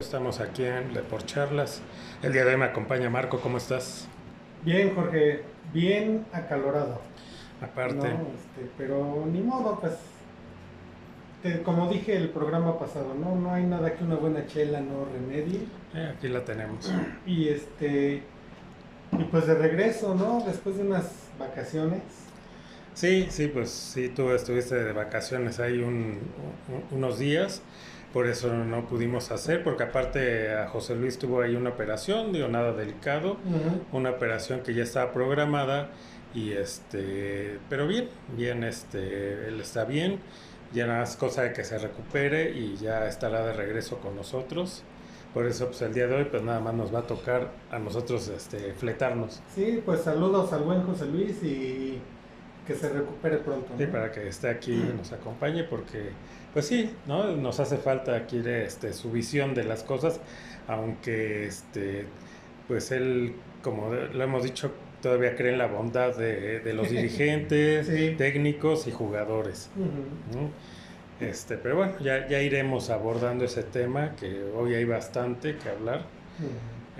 Estamos aquí en Charlas. El día de hoy me acompaña Marco, ¿cómo estás? Bien, Jorge, bien acalorado. Aparte. Este, pero ni modo, pues, como dije el programa pasado, ¿no? No hay nada que una buena chela no remedie. Eh, aquí la tenemos. Y este, y pues de regreso, ¿no? Después de unas vacaciones. Sí, sí, pues sí, tú estuviste de vacaciones ahí unos días por eso no pudimos hacer, porque aparte a José Luis tuvo ahí una operación, digo, nada delicado, una operación que ya estaba programada y este, pero bien, bien, este, él está bien, ya nada más cosa de que se recupere y ya estará de regreso con nosotros. Por eso, pues el día de hoy, pues nada más nos va a tocar a nosotros este, fletarnos. Sí, pues saludos al buen José Luis y que se recupere pronto. Sí, para que esté aquí y nos acompañe, porque pues sí, ¿no? Nos hace falta aquí este, su visión de las cosas, aunque este, pues él, como lo hemos dicho, todavía cree en la bondad de, los dirigentes, técnicos y jugadores. Este, pero bueno, ya, ya iremos abordando ese tema, que hoy hay bastante que hablar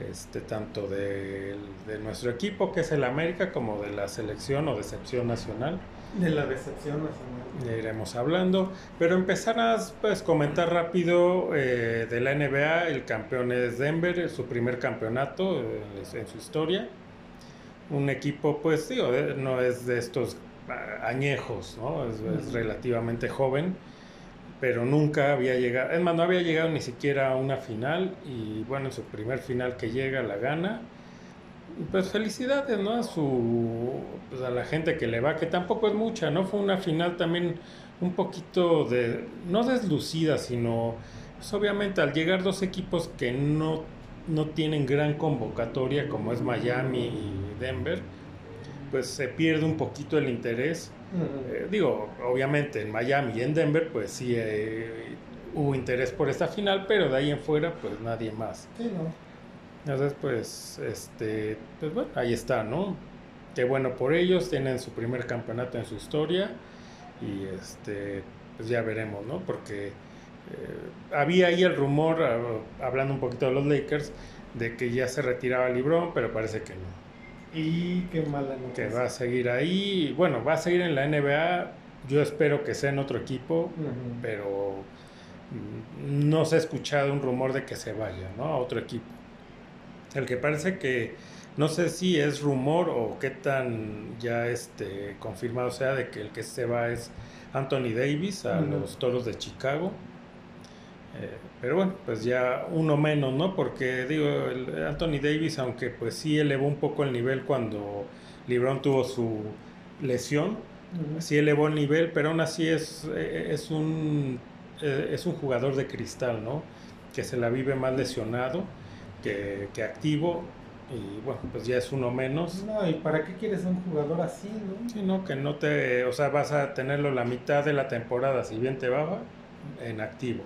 este, tanto de, nuestro equipo, que es el América, como de la selección o decepción nacional. De la decepción nacional. Ya iremos hablando, pero empezar a pues, comentar rápido eh, de la NBA, el campeón es Denver, su primer campeonato eh, en su historia. Un equipo, pues digo, no es de estos ah, añejos, ¿no? es relativamente joven pero nunca había llegado, es más, no había llegado ni siquiera a una final y bueno, en su primer final que llega la gana. Pues felicidades, ¿no? A su pues a la gente que le va, que tampoco es mucha, ¿no? Fue una final también un poquito de no deslucida, sino pues obviamente al llegar dos equipos que no no tienen gran convocatoria como es Miami y Denver, pues se pierde un poquito el interés eh, digo, obviamente en Miami y en Denver, pues sí eh, hubo interés por esta final, pero de ahí en fuera, pues nadie más. Sí, ¿no? Entonces, pues, este, pues bueno, ahí está, ¿no? Qué bueno por ellos, tienen su primer campeonato en su historia y este, pues ya veremos, ¿no? Porque eh, había ahí el rumor, ah, hablando un poquito de los Lakers, de que ya se retiraba LeBron, pero parece que no. Y qué mala Que va a seguir ahí. Bueno, va a seguir en la NBA. Yo espero que sea en otro equipo, pero no se ha escuchado un rumor de que se vaya, ¿no? A otro equipo. El que parece que no sé si es rumor o qué tan ya este confirmado sea de que el que se va es Anthony Davis a los Toros de Chicago. Eh, pero bueno, pues ya uno menos, ¿no? Porque digo, el Anthony Davis, aunque pues sí elevó un poco el nivel cuando LeBron tuvo su lesión, sí elevó el nivel, pero aún así es, eh, es, un, eh, es un jugador de cristal, ¿no? Que se la vive más lesionado que, que activo y bueno, pues ya es uno menos. No, ¿y para qué quieres un jugador así, no? Sí, no, que no te, o sea, vas a tenerlo la mitad de la temporada, si bien te va, en activo.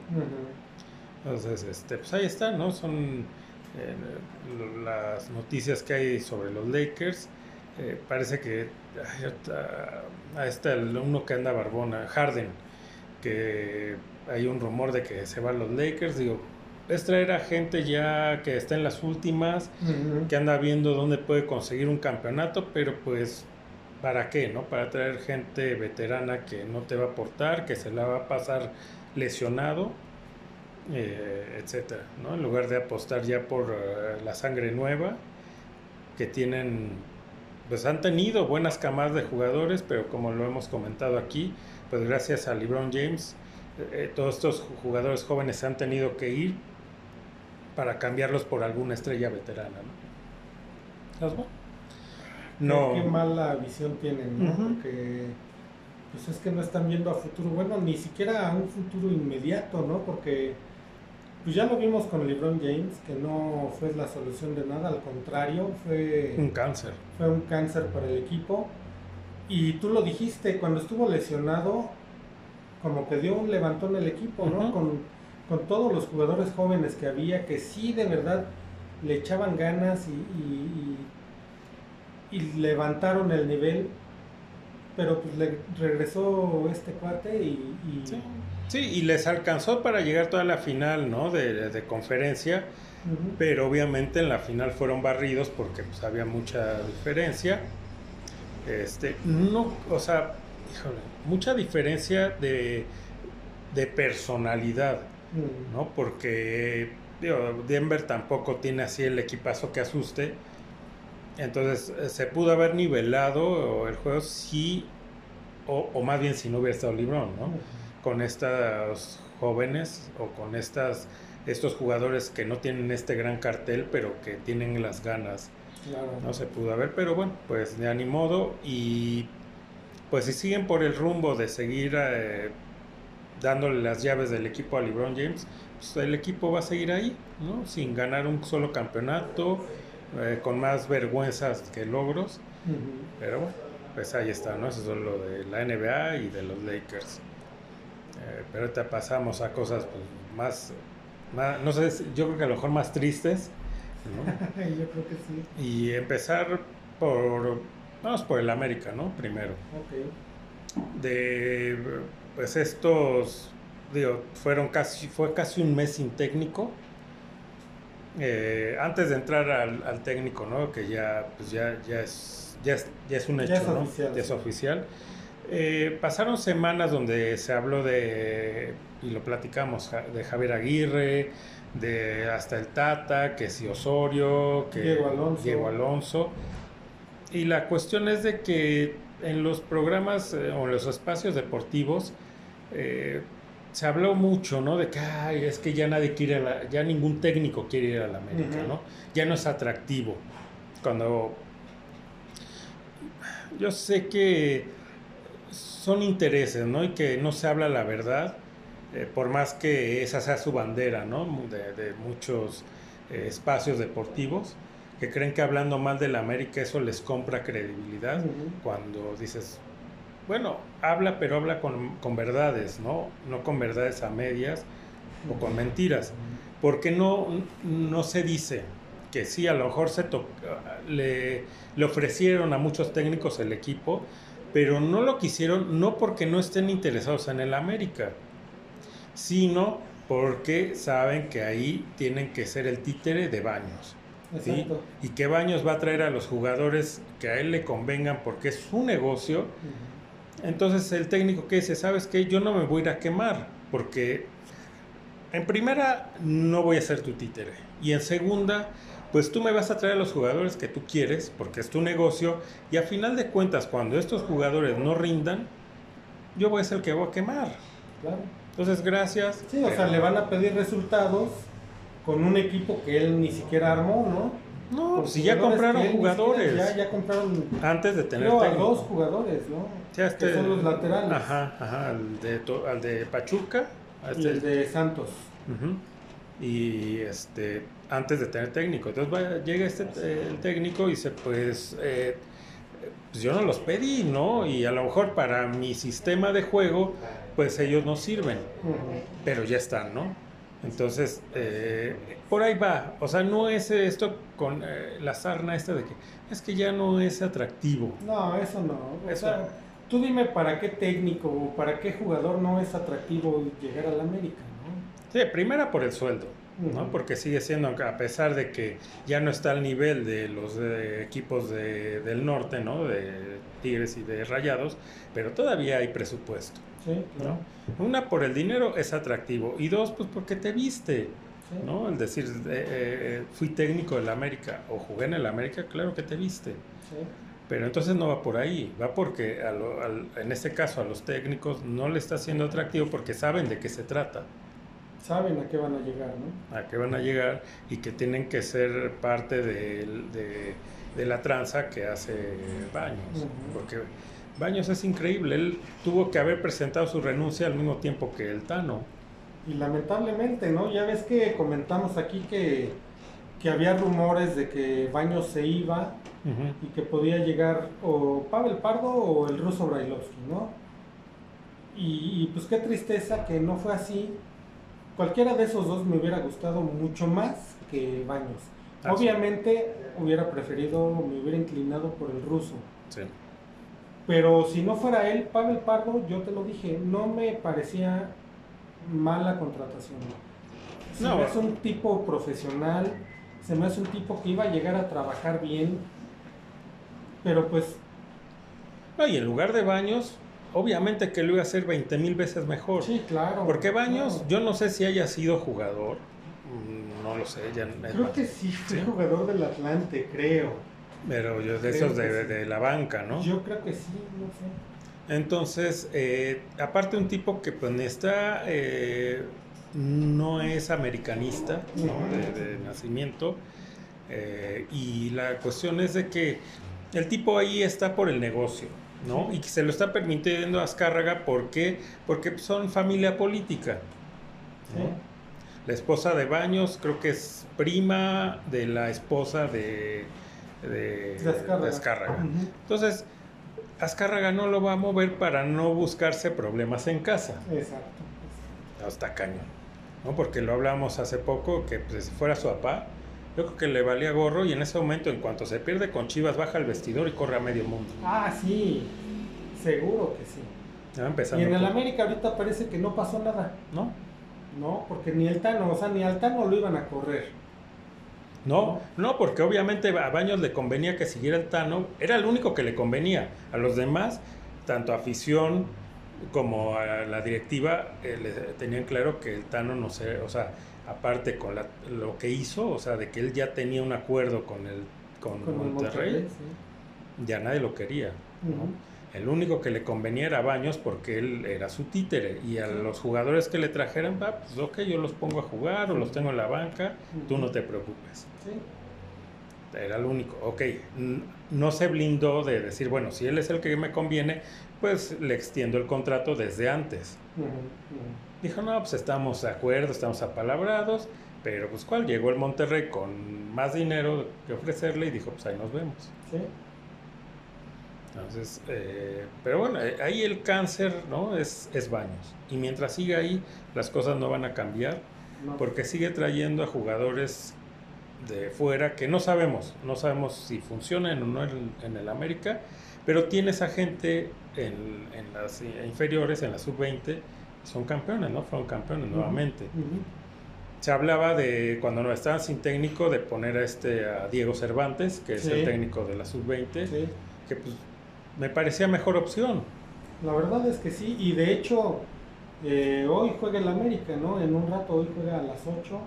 Entonces, este, pues ahí está, ¿no? Son eh, las noticias que hay sobre los Lakers. Eh, parece que ahí está el uno que anda barbona, Harden, que hay un rumor de que se van los Lakers. Digo, es traer a gente ya que está en las últimas, que anda viendo dónde puede conseguir un campeonato, pero pues, ¿para qué? no Para traer gente veterana que no te va a aportar, que se la va a pasar lesionado eh, etcétera, ¿no? En lugar de apostar ya por eh, la sangre nueva, que tienen, pues han tenido buenas camadas de jugadores, pero como lo hemos comentado aquí, pues gracias a LeBron James, eh, todos estos jugadores jóvenes se han tenido que ir para cambiarlos por alguna estrella veterana, ¿no? no. Qué mala visión tienen, ¿no? Porque pues es que no están viendo a futuro, bueno, ni siquiera a un futuro inmediato, ¿no? Porque pues ya lo vimos con LeBron James, que no fue la solución de nada, al contrario, fue un cáncer. Fue un cáncer para el equipo. Y tú lo dijiste, cuando estuvo lesionado, como que dio un levantón el equipo, ¿no? Con, con, todos los jugadores jóvenes que había, que sí de verdad le echaban ganas y, y, levantaron el nivel, pero pues le regresó este cuate y, Sí, y les alcanzó para llegar toda la final, ¿no? De, de conferencia, pero obviamente en la final fueron barridos porque pues había mucha diferencia. Este, no, o sea, híjole, mucha diferencia de, de personalidad, ¿no? Porque Denver tampoco tiene así el equipazo que asuste. Entonces eh, se pudo haber nivelado el juego si, o, o más bien si no hubiera estado LeBron, ¿no? Con estos jóvenes o con estas, estos jugadores que no tienen este gran cartel, pero que tienen las ganas. No se pudo haber, pero bueno, pues de ni modo. Y pues si siguen por el rumbo de seguir eh, dándole las llaves del equipo a LeBron James, pues el equipo va a seguir ahí, ¿no? Sin ganar un solo campeonato, eh, con más vergüenzas que logros. Pero bueno, pues ahí está, ¿no? Eso es lo de la NBA y de los Lakers. Eh, pero ahorita pasamos a cosas pues, más, más, no sé, yo creo que a lo mejor más tristes. ¿no? yo creo que sí. Y empezar por, vamos por el América, ¿no? Primero. Ok. De, pues estos digo, fueron casi, fue casi un mes sin técnico. Eh, antes de entrar al, técnico, ¿no? Que ya, pues ya, ya, es, ya, es, un hecho, Ya es ¿no? oficial, Ya es oficial. Eh, pasaron semanas donde se habló de, y lo platicamos, de Javier Aguirre, de hasta el Tata, que si Osorio, que Diego Alonso. Diego Alonso. Y la cuestión es de que en los programas eh, o en los espacios deportivos eh, se habló mucho, ¿no? De que "Ay, es que ya nadie quiere, a la- ya ningún técnico quiere ir a la América. ¿no? Ya no es atractivo. Cuando yo sé que son intereses, ¿no? Y que no se habla la verdad, eh, por más que esa sea su bandera, ¿no? De, de muchos eh, espacios deportivos, que creen que hablando mal de la América eso les compra credibilidad, cuando dices, bueno, habla, pero habla con, con verdades, ¿no? No con verdades a medias o con mentiras. Porque no, no se dice que sí, a lo mejor se to- le, le ofrecieron a muchos técnicos el equipo, pero no lo quisieron no porque no estén interesados en el América, sino porque saben que ahí tienen que ser el títere de Baños. ¿sí? Y que Baños va a traer a los jugadores que a él le convengan porque es su negocio. Entonces el técnico que dice, ¿sabes qué? Yo no me voy a ir a quemar porque en primera no voy a ser tu títere. Y en segunda, pues tú me vas a traer a los jugadores que tú quieres porque es tu negocio. Y a final de cuentas, cuando estos jugadores no rindan, yo voy a ser el que voy a quemar. Claro. Entonces, gracias. Sí, o sea, le van a pedir resultados con un equipo que él ni siquiera armó, ¿no? No, pues si ya compraron que jugadores. siquiera- Ya, ya compraron, Antes de tener creo, a dos jugadores, ¿no? Ya este- que son los laterales. Ajá, ajá, al de, al de Pachuca. Y este- el de Santos. Ujú. Y este, antes de tener técnico. Entonces llega este eh, el técnico y dice, pues, eh, pues yo no los pedí, ¿no? Y a lo mejor para mi sistema de juego, pues ellos no sirven, pero ya están, ¿no? Entonces, eh, por ahí va. O sea, no es esto con eh, la sarna esta de que es que ya no es atractivo. No, eso no. O Eso sea, no. tú dime para qué técnico o para qué jugador no es atractivo llegar al América, ¿no? Sí, primera por el sueldo, ¿no? Porque sigue siendo, a pesar de que ya no está al nivel de los eh, equipos de- del norte, ¿no? De Tigres y de Rayados, pero todavía hay presupuesto, Sí, claro. ¿no? Una, por el dinero es atractivo, y dos, pues porque te viste, Sí. ¿no? El decir, eh, eh, fui técnico del América o jugué en el América, claro que te viste. Sí. Pero entonces no va por ahí, va porque a lo- al- en este caso a los técnicos no le está siendo atractivo porque saben de qué se trata. Saben a qué van a llegar, ¿no? a qué van a llegar y que tienen que ser parte de, de la tranza que hace Baños. Porque Baños es increíble, él tuvo que haber presentado su renuncia al mismo tiempo que el Tano. Y lamentablemente, ¿no? Ya ves que comentamos aquí que, que había rumores de que Baños se iba y que podía llegar o Pavel Pardo o el ruso Brailovsky, ¿no? Y, y, pues qué tristeza que no fue así. Cualquiera de esos dos me hubiera gustado mucho más que Baños. Obviamente hubiera preferido, me hubiera inclinado por el ruso. Sí. Pero si no fuera él, Pavel Pardo, yo te lo dije, no me parecía mala contratación. Se me hace un tipo profesional, se me hace un tipo que iba a llegar a trabajar bien, pero pues... No, y en lugar de Baños, obviamente que lo iba a hacer 20 mil veces mejor. Sí, claro. Porque Baños, yo no sé si haya sido jugador, no lo sé. Ya, creo que sí, fue jugador del Atlante, creo. Pero yo de esos de, la banca, ¿no? Yo creo que sí, no sé. Entonces, eh, aparte un tipo que pues está, eh, no es americanista, ¿no? de, nacimiento, eh, y la cuestión es de que el tipo ahí está por el negocio, ¿no? Y que se lo está permitiendo a Azcárraga, ¿por qué? Porque son familia política. La esposa de Baños creo que es prima de la esposa de, de, Azcárraga. Entonces, Azcárraga no lo va a mover para no buscarse problemas en casa. Exacto. Hasta cañón. ¿no? Porque lo hablamos hace poco, que pues, si fuera su papá, yo creo que le valía gorro y en ese momento, en cuanto se pierde con Chivas, baja al vestidor y corre a medio mundo. Ah, sí, seguro que sí. y en el América ahorita parece que no pasó nada. ¿No? No, porque ni el Tano, o sea, ni al Tano lo iban a correr. No, no, porque obviamente a Baños le convenía que siguiera el Tano, era el único que le convenía. A los demás, tanto afición como a la directiva, eh, le tenían claro que el Tano no sé, o sea, aparte con lo que hizo, o sea, de que él ya tenía un acuerdo con el con, Monterrey, ya nadie lo quería. El único que le convenía era Baños porque él era su títere y a los jugadores que le trajeran, va, pues ok, yo los pongo a jugar o los tengo en la banca, tú no te preocupes. Era el único. Ok, no se blindó de decir, bueno, si él es el que me conviene, pues le extiendo el contrato desde antes. Dijo, no, pues estamos de acuerdo, estamos apalabrados, pero pues cuál, llegó el Monterrey con más dinero que ofrecerle y dijo, pues ahí nos vemos. Sí. Entonces, eh, pero bueno, eh, ahí el cáncer, ¿no? Es, es baños. Y mientras siga ahí, las cosas no van a cambiar, porque sigue trayendo a jugadores de fuera que no sabemos, no sabemos si funcionan o no en, en el América, pero tiene esa gente en, en las inferiores, en la sub-20, son campeones, ¿no? Fueron campeones nuevamente. Se hablaba de, cuando no estaban sin técnico, de poner a este a Diego Cervantes, que es el técnico de la sub-20, que pues me parecía mejor opción. La verdad es que sí, y de hecho, eh, hoy juega el América, ¿no? En un rato hoy juega a las 8.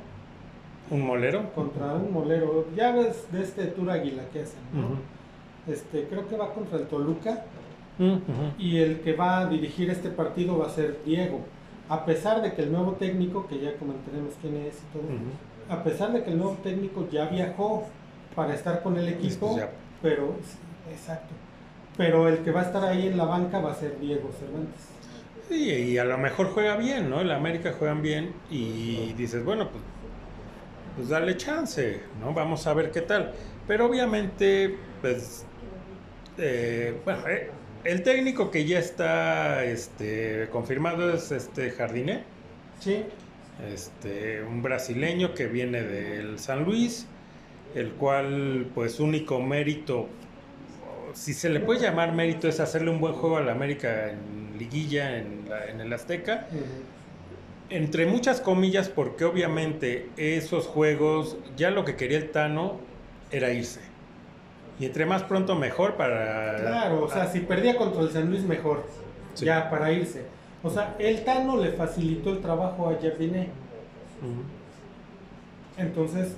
¿Un molero? Contra un molero. Ya ves de este Tour Águila que hacen, ¿no? este, creo que va contra el Toluca. Y el que va a dirigir este partido va a ser Diego. A pesar de que el nuevo técnico, que ya comentaremos quién es y todo, a pesar de que el nuevo técnico ya viajó para estar con el equipo, pero exacto. Pero el que va a estar ahí en la banca va a ser Diego Cervantes. Sí, y a lo mejor juega bien, ¿no? El América juegan bien y dices, bueno, pues, pues dale chance, ¿no? Vamos a ver qué tal. Pero obviamente, pues, eh, bueno, eh, el técnico que ya está este, confirmado es este Jardiné. Sí. Este, un brasileño que viene del San Luis, el cual, pues, único mérito, si se le puede llamar mérito, es hacerle un buen juego a la América en liguilla, en, el Azteca. Entre muchas comillas, porque obviamente esos juegos, ya lo que quería el Tano era irse. Y entre más pronto mejor para... Claro, o sea, si perdía contra el San Luis mejor, ya para irse. O sea, el Tano le facilitó el trabajo a Jardiné. Entonces,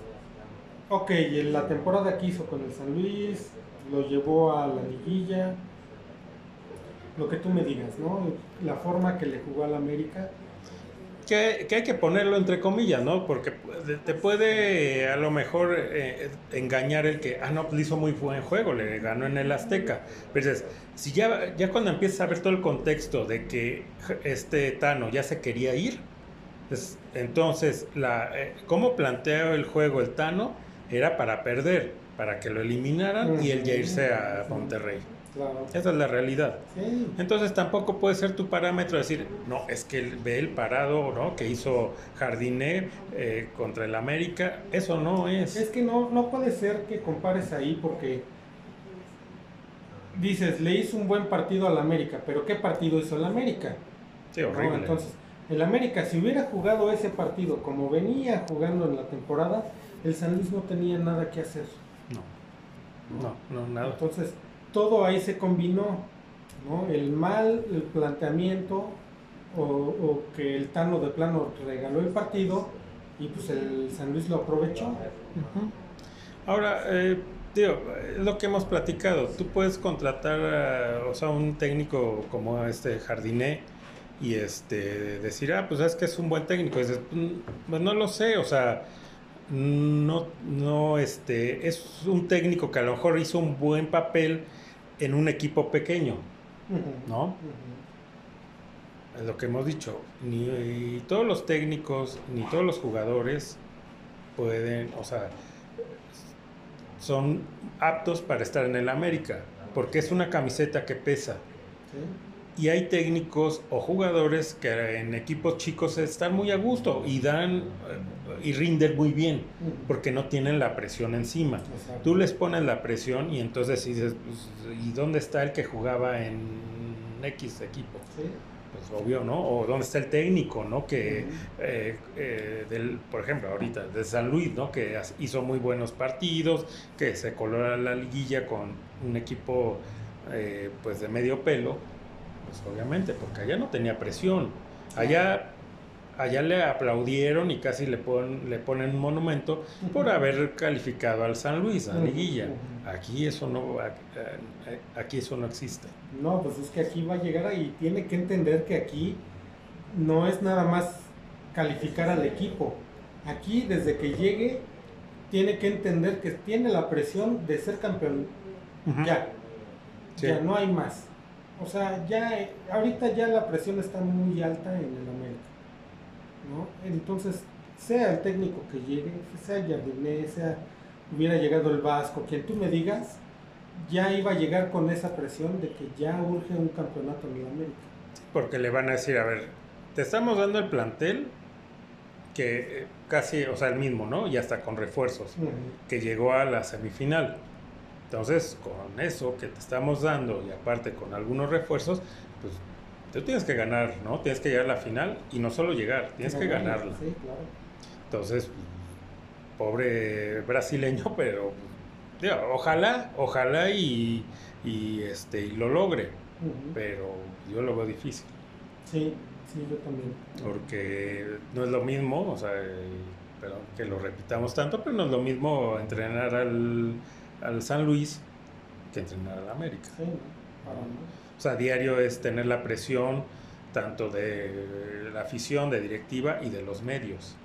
ok, en la temporada que hizo con el San Luis, lo llevó a la liguilla, lo que tú me digas, ¿no? La forma que le jugó al América que, hay que ponerlo entre comillas, ¿no? Porque te puede a lo mejor eh, engañar el que, ah, no, pues hizo muy buen juego, le ganó en el Azteca. Pero dices, si ya, ya cuando empiezas a ver todo el contexto de que este Tano ya se quería ir, pues, entonces, la, eh, ¿cómo planteó el juego el Tano? Era para perder, para que lo eliminaran y él ya irse a Monterrey. Esa es la realidad. Entonces tampoco puede ser tu parámetro decir, no, es que ve el parado ¿no? que hizo Jardiné eh, contra el América. Eso no es. Es que no, no puede ser que compares ahí porque dices, le hizo un buen partido al América, pero ¿qué partido hizo el América? Sí, horrible. Entonces, El América, si hubiera jugado ese partido como venía jugando en la temporada, el San Luis no tenía nada que hacer. No, no, no, nada. Entonces, todo ahí se combinó, ¿no? El mal, el planteamiento, o, o que el Tano de plano regaló el partido, y pues el San Luis lo aprovechó. Ahora, eh, es lo que hemos platicado. Tú puedes contratar, a, o sea, un técnico como este Jardiné y este decir, ah, pues es que es un buen técnico. Y "Mm, pues no lo sé, o sea, no, no, este, es un técnico que a lo mejor hizo un buen papel en un equipo pequeño. ¿no? Es lo que hemos dicho. Ni todos los técnicos, ni todos los jugadores pueden, o sea, son aptos para estar en el América, porque es una camiseta que pesa. Sí. Y hay técnicos o jugadores que en equipos chicos están muy a gusto y dan eh, y rinden muy bien, porque no tienen la presión encima. Exacto. Tú les pones la presión y entonces dices, pues, ¿y dónde está el que jugaba en X equipo? Sí. Pues obvio, ¿no? O dónde está el técnico, ¿no? Que, eh, eh, del, por ejemplo, ahorita, de San Luis, ¿no? Que hizo muy buenos partidos, que se coló la liguilla con un equipo, eh, pues, de medio pelo, pues obviamente, porque allá no tenía presión. Allá, allá le aplaudieron y casi le, pon- le ponen un monumento por haber calificado al San Luis, a liguilla. Aquí eso no, aquí eso no existe. No, pues es que aquí va a llegar y tiene que entender que aquí no es nada más calificar al equipo. Aquí desde que llegue tiene que entender que tiene la presión de ser campeón. Ya, Sí. ya no hay más. O sea, ya ahorita ya la presión está muy alta en el América. ¿no? Entonces, sea el técnico que llegue, sea Jardiné, sea hubiera llegado el Vasco, quien tú me digas, ya iba a llegar con esa presión de que ya urge un campeonato en el América. Porque le van a decir, a ver, te estamos dando el plantel que eh, casi, o sea, el mismo, ¿no? Y hasta con refuerzos, que llegó a la semifinal. Entonces, con eso que te estamos dando y aparte con algunos refuerzos, pues tú tienes que ganar, ¿no? Tienes que llegar a la final y no solo llegar, tienes que ganarla. Sí, claro. Entonces, pobre brasileño, pero digo, ojalá, ojalá y, y, este, y lo logre, pero yo lo veo difícil. Sí, sí, yo también. porque no es lo mismo, o sea, eh, perdón que lo repitamos tanto, pero no es lo mismo entrenar al, al San Luis que entrenar al América. O sea, diario es tener la presión tanto de la afición, de directiva y de los medios,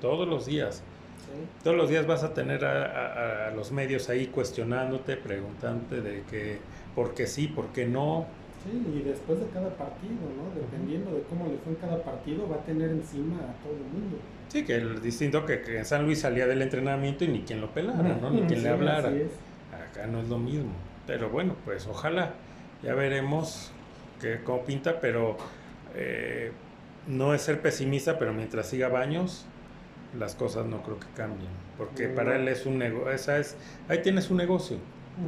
todos los días. Sí. Todos los días vas a tener a, a- a los medios ahí cuestionándote, preguntándote de que, por qué sí, por qué no. Sí, y después de cada partido, ¿no? Dependiendo de cómo le fue en cada partido, va a tener encima a todo el mundo. Sí, que el distinto que, que en San Luis salía del entrenamiento y ni quien lo pelara, ¿no? Ni quien Sí, le hablara. Acá no es lo mismo. Pero bueno, pues ojalá. Ya veremos que, cómo pinta, pero eh, no es ser pesimista, pero mientras siga Baños, las cosas no creo que cambien. Porque para él es un negocio. Esa es, ahí tienes un negocio.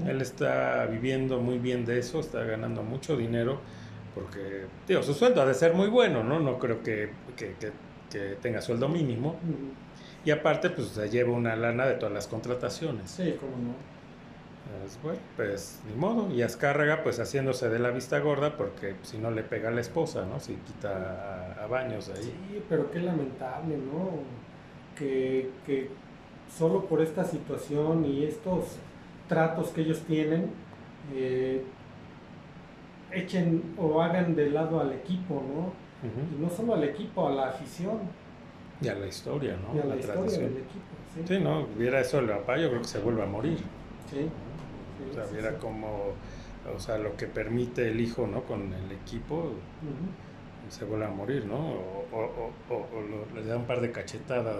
Él está viviendo muy bien de eso, está ganando mucho dinero. Porque, digo, su sueldo ha de ser muy bueno, ¿no? No creo que, que- que- que tenga sueldo mínimo. Y aparte, pues se lleva una lana de todas las contrataciones. Sí, cómo no. Pues, bueno, pues ni modo. Y Azcárraga, pues haciéndose de la vista gorda, porque si no le pega a la esposa, ¿no? Si quita a, a baños ahí. Sí, pero qué lamentable, ¿no? Que, que solo por esta situación y estos tratos que ellos tienen, eh, echen o hagan de lado al equipo, ¿no? Y Ujú. no solo al equipo, a la afición Y a la historia, ¿no? y a la, historia tradición. del equipo. Sí, Sí, ¿no? Viera eso el papá, yo creo que se vuelve a morir. sí, sí, O sea, sí, viera sí. como, o sea, lo que permite el hijo, ¿no? Con el equipo, se vuelve a morir, ¿no? O, o- o- o- o lo- le da un par de cachetadas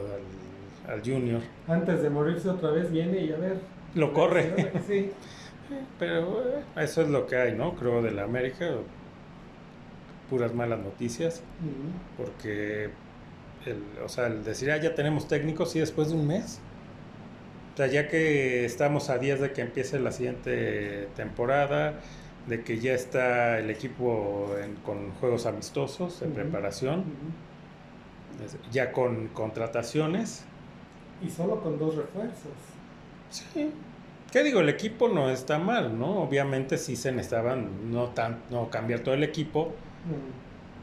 al, al junior. Antes de morirse otra vez viene y a ver. Lo corre. Sí, Pero eh, eso es lo que hay, ¿no? Creo de la América. Puras malas noticias. Porque, el, o sea, el decir, ah, ya tenemos técnicos y después de un mes. O sea, ya que estamos a días de que empiece la siguiente temporada, de que ya está el equipo en- con juegos amistosos en preparación. Ya con contrataciones. Y solo con dos refuerzos. Sí. ¿Qué digo? El equipo no está mal, ¿no? Obviamente sí se necesitaban no, tan, no cambiar todo el equipo,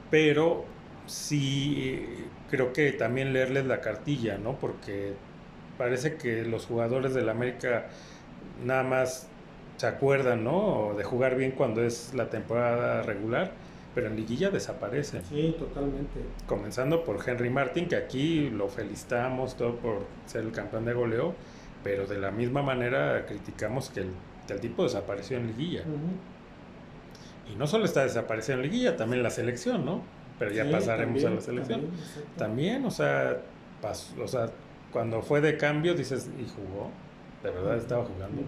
pero sí creo que también leerles la cartilla, ¿no? Porque parece que los jugadores del América nada más se acuerdan, ¿no? De jugar bien cuando es la temporada regular, pero en liguilla desaparecen. Sí, totalmente. Comenzando por Henry Martin, que aquí lo felicitamos todo por ser el campeón de goleo, pero de la misma manera criticamos que el, tipo desapareció en liguilla. Y no solo está desapareciendo en liguilla, también la selección, ¿no? Pero ya pasaremos a la selección. También, o sea, o sea, cuando fue de cambio dices, y jugó, de verdad estaba jugando.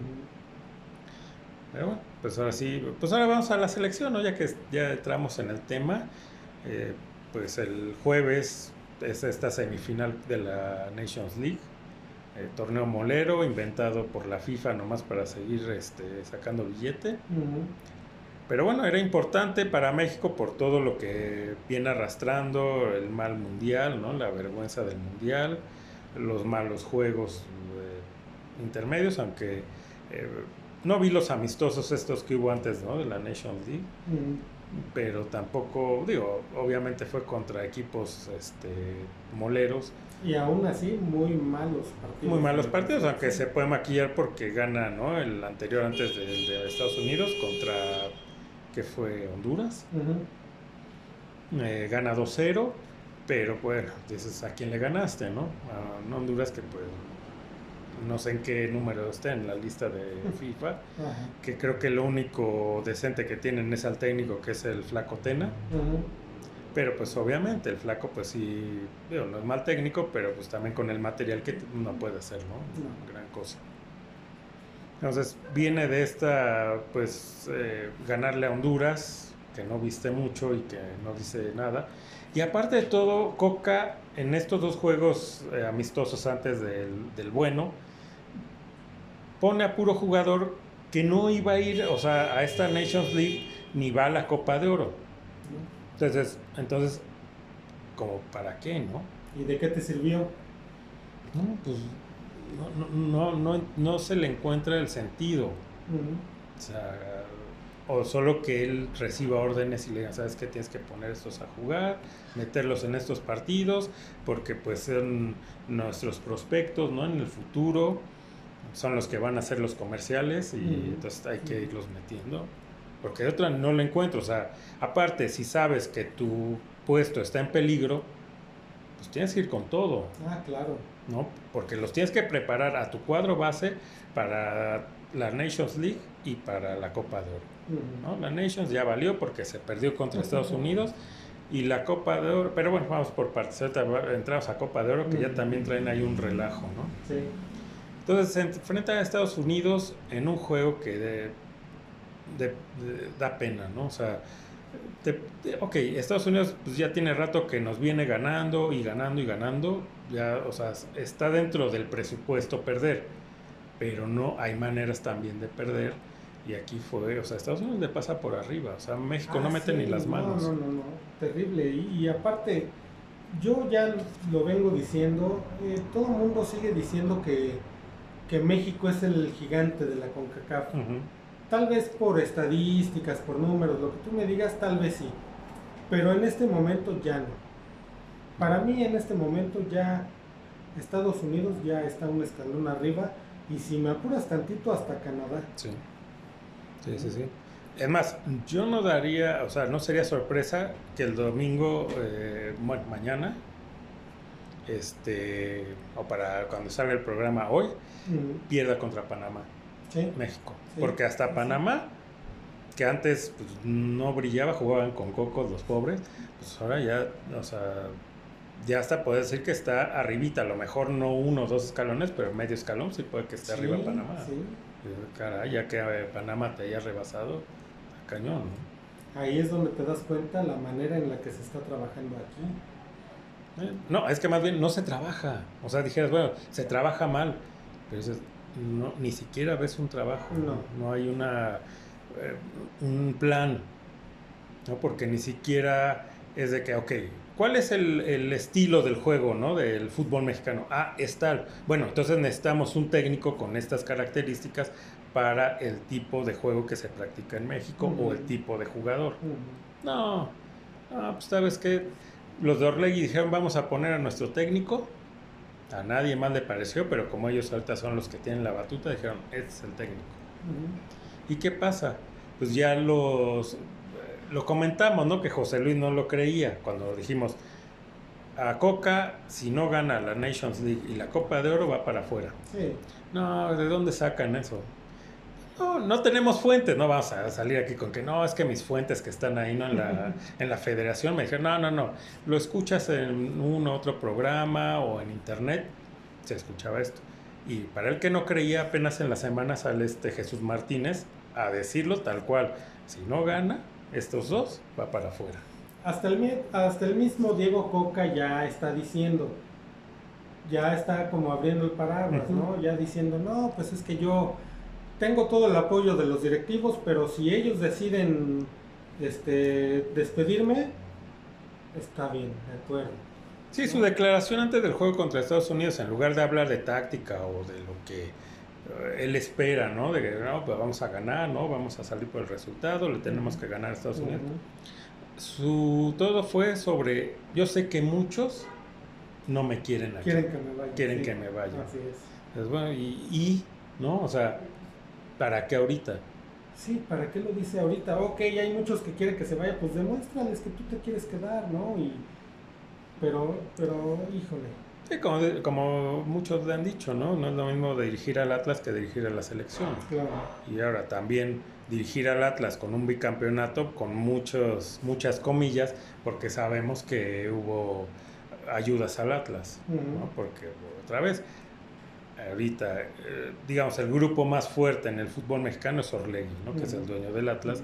Pero bueno, pues ahora sí, pues ahora vamos a la selección, ¿no? Ya que ya entramos en el tema, eh, pues el jueves es esta semifinal de la Nations League, eh, torneo molero inventado por la FIFA nomás para seguir este, sacando billete. Pero bueno, era importante para México por todo lo que viene arrastrando el mal mundial, ¿no? La vergüenza del mundial, los malos juegos eh, intermedios, aunque no vi los amistosos estos que hubo antes, ¿no? De la Nations League. Pero tampoco, digo, obviamente fue contra equipos este, moleros. Y aún así, muy malos partidos. Muy malos partidos, aunque se puede maquillar porque gana, ¿no? El anterior antes del de Estados Unidos contra, que fue Honduras. Eh, gana 2-0, pero bueno, dices, ¿a quién le ganaste, no? A Honduras que pues no sé en qué número está en la lista de FIFA, que creo que lo único decente que tienen es al técnico, que es el Flaco Tena. Pero pues obviamente el Flaco pues sí, no es mal técnico, pero pues también con el material que no puede hacer, ¿no? Gran cosa. Entonces viene de esta, pues, eh, ganarle a Honduras, que no viste mucho y que no dice nada. Y aparte de todo, Coca en estos dos juegos eh, amistosos antes del, del bueno, pone a puro jugador que no iba a ir, o sea, a esta Nations League ni va a la Copa de Oro. Entonces, entonces, como para qué, ¿no? ¿Y de qué te sirvió? No, pues no, no, no, no se le encuentra el sentido. O sea, o solo que él reciba órdenes y le diga, sabes que tienes que poner estos a jugar, meterlos en estos partidos, porque pues son nuestros prospectos, ¿no? En el futuro son los que van a hacer los comerciales y entonces hay que irlos metiendo. Porque de otra no lo encuentro. O sea, aparte, si sabes que tu puesto está en peligro, pues tienes que ir con todo. Ah, claro. ¿No? Porque los tienes que preparar a tu cuadro base para la Nations League y para la Copa de Oro. ¿no? La Nations ya valió porque se perdió contra Estados Unidos y la Copa de Oro, pero bueno, vamos por partes. entramos a Copa de Oro que ya también traen ahí un relajo, ¿no? Sí. Entonces se enfrenta a Estados Unidos en un juego que da pena, ¿no? O sea, ok, Estados Unidos pues ya tiene rato que nos viene ganando y ganando y ganando, ya, o sea, está dentro del presupuesto perder, pero no hay maneras también de perder. Y aquí fue, o sea, Estados Unidos le pasa por arriba, o sea, México no ah, mete ni las manos. No, no, no, terrible. Y, aparte, yo ya lo vengo diciendo, eh, todo el mundo sigue diciendo que que México es el gigante de la CONCACAF. Tal vez por estadísticas, por números, lo que tú me digas, tal vez sí. Pero en este momento ya no. Para mí en este momento ya Estados Unidos ya está un escalón arriba y si me apuras tantito hasta Canadá. Sí. Sí, sí, sí. Es más, yo no daría, o sea, no sería sorpresa que el domingo, eh, bueno, mañana, este, o para cuando salga el programa hoy, pierda contra Panamá, México. Porque hasta Panamá, que antes pues, no brillaba, jugaban con cocos los pobres, pues ahora ya, o sea, ya hasta puede decir que está arribita, a lo mejor no uno o dos escalones, pero medio escalón sí puede que esté arriba Panamá. Caray, ya que eh, Panamá te haya rebasado, cañón. Ahí es donde te das cuenta la manera en la que se está trabajando aquí. No, es que más bien no se trabaja. O sea, dijeras, bueno, se trabaja mal. Pero no, ni siquiera ves un trabajo. No, no hay una eh, un plan. ¿no? Porque ni siquiera es de que, ok, ¿cuál es el, el, estilo del juego, ¿no? Del fútbol mexicano. Ah, es tal. Bueno, entonces necesitamos un técnico con estas características para el tipo de juego que se practica en México o el tipo de jugador. No, no, pues sabes que los de Orlegui dijeron vamos a poner a nuestro técnico. A nadie más le pareció, pero como ellos ahorita son los que tienen la batuta, dijeron, este es el técnico. ¿Y qué pasa? Pues ya los lo comentamos, ¿no? Que José Luis no lo creía cuando dijimos a Coca, si no gana la Nations League y la Copa de Oro, va para afuera. Sí. No, ¿de dónde sacan eso? No, no tenemos fuentes, no vamos a salir aquí con que no, es que mis fuentes que están ahí ¿no? en, la, en la federación me dijeron, no, no, no, lo escuchas en un otro programa o en internet, se escuchaba esto. Y para el que no creía, apenas en la semana sale este Jesús Martínez a decirlo tal cual, si no gana, estos dos, va para afuera. Hasta el, hasta el mismo Diego Coca ya está diciendo, ya está como abriendo el paraguas, ¿no? Ya diciendo, no, pues es que yo tengo todo el apoyo de los directivos, pero si ellos deciden este, despedirme, está bien, de acuerdo. Sí, su declaración antes del juego contra Estados Unidos, en lugar de hablar de táctica o de lo que él espera, ¿no? De que no, pues vamos a ganar, ¿no? Vamos a salir por el resultado, le tenemos que ganar a Estados Unidos. Su todo fue sobre, yo sé que muchos no me quieren aquí. Quieren que me vaya. Quieren que me vaya. Así es. bueno, y, y, ¿no? O sea, ¿para qué ahorita? Sí, ¿para qué lo dice ahorita? Ok, hay muchos que quieren que se vaya, pues demuéstrales que tú te quieres quedar, ¿no? Y, pero, pero, híjole, Sí, como, como muchos le han dicho, ¿no? No es lo mismo dirigir al Atlas que dirigir a la selección. Claro. Y ahora también dirigir al Atlas con un bicampeonato con muchos, muchas comillas, porque sabemos que hubo ayudas al Atlas, ¿no? Porque otra vez, ahorita, eh, digamos, el grupo más fuerte en el fútbol mexicano es Orlegui, ¿no? Que es el dueño del Atlas.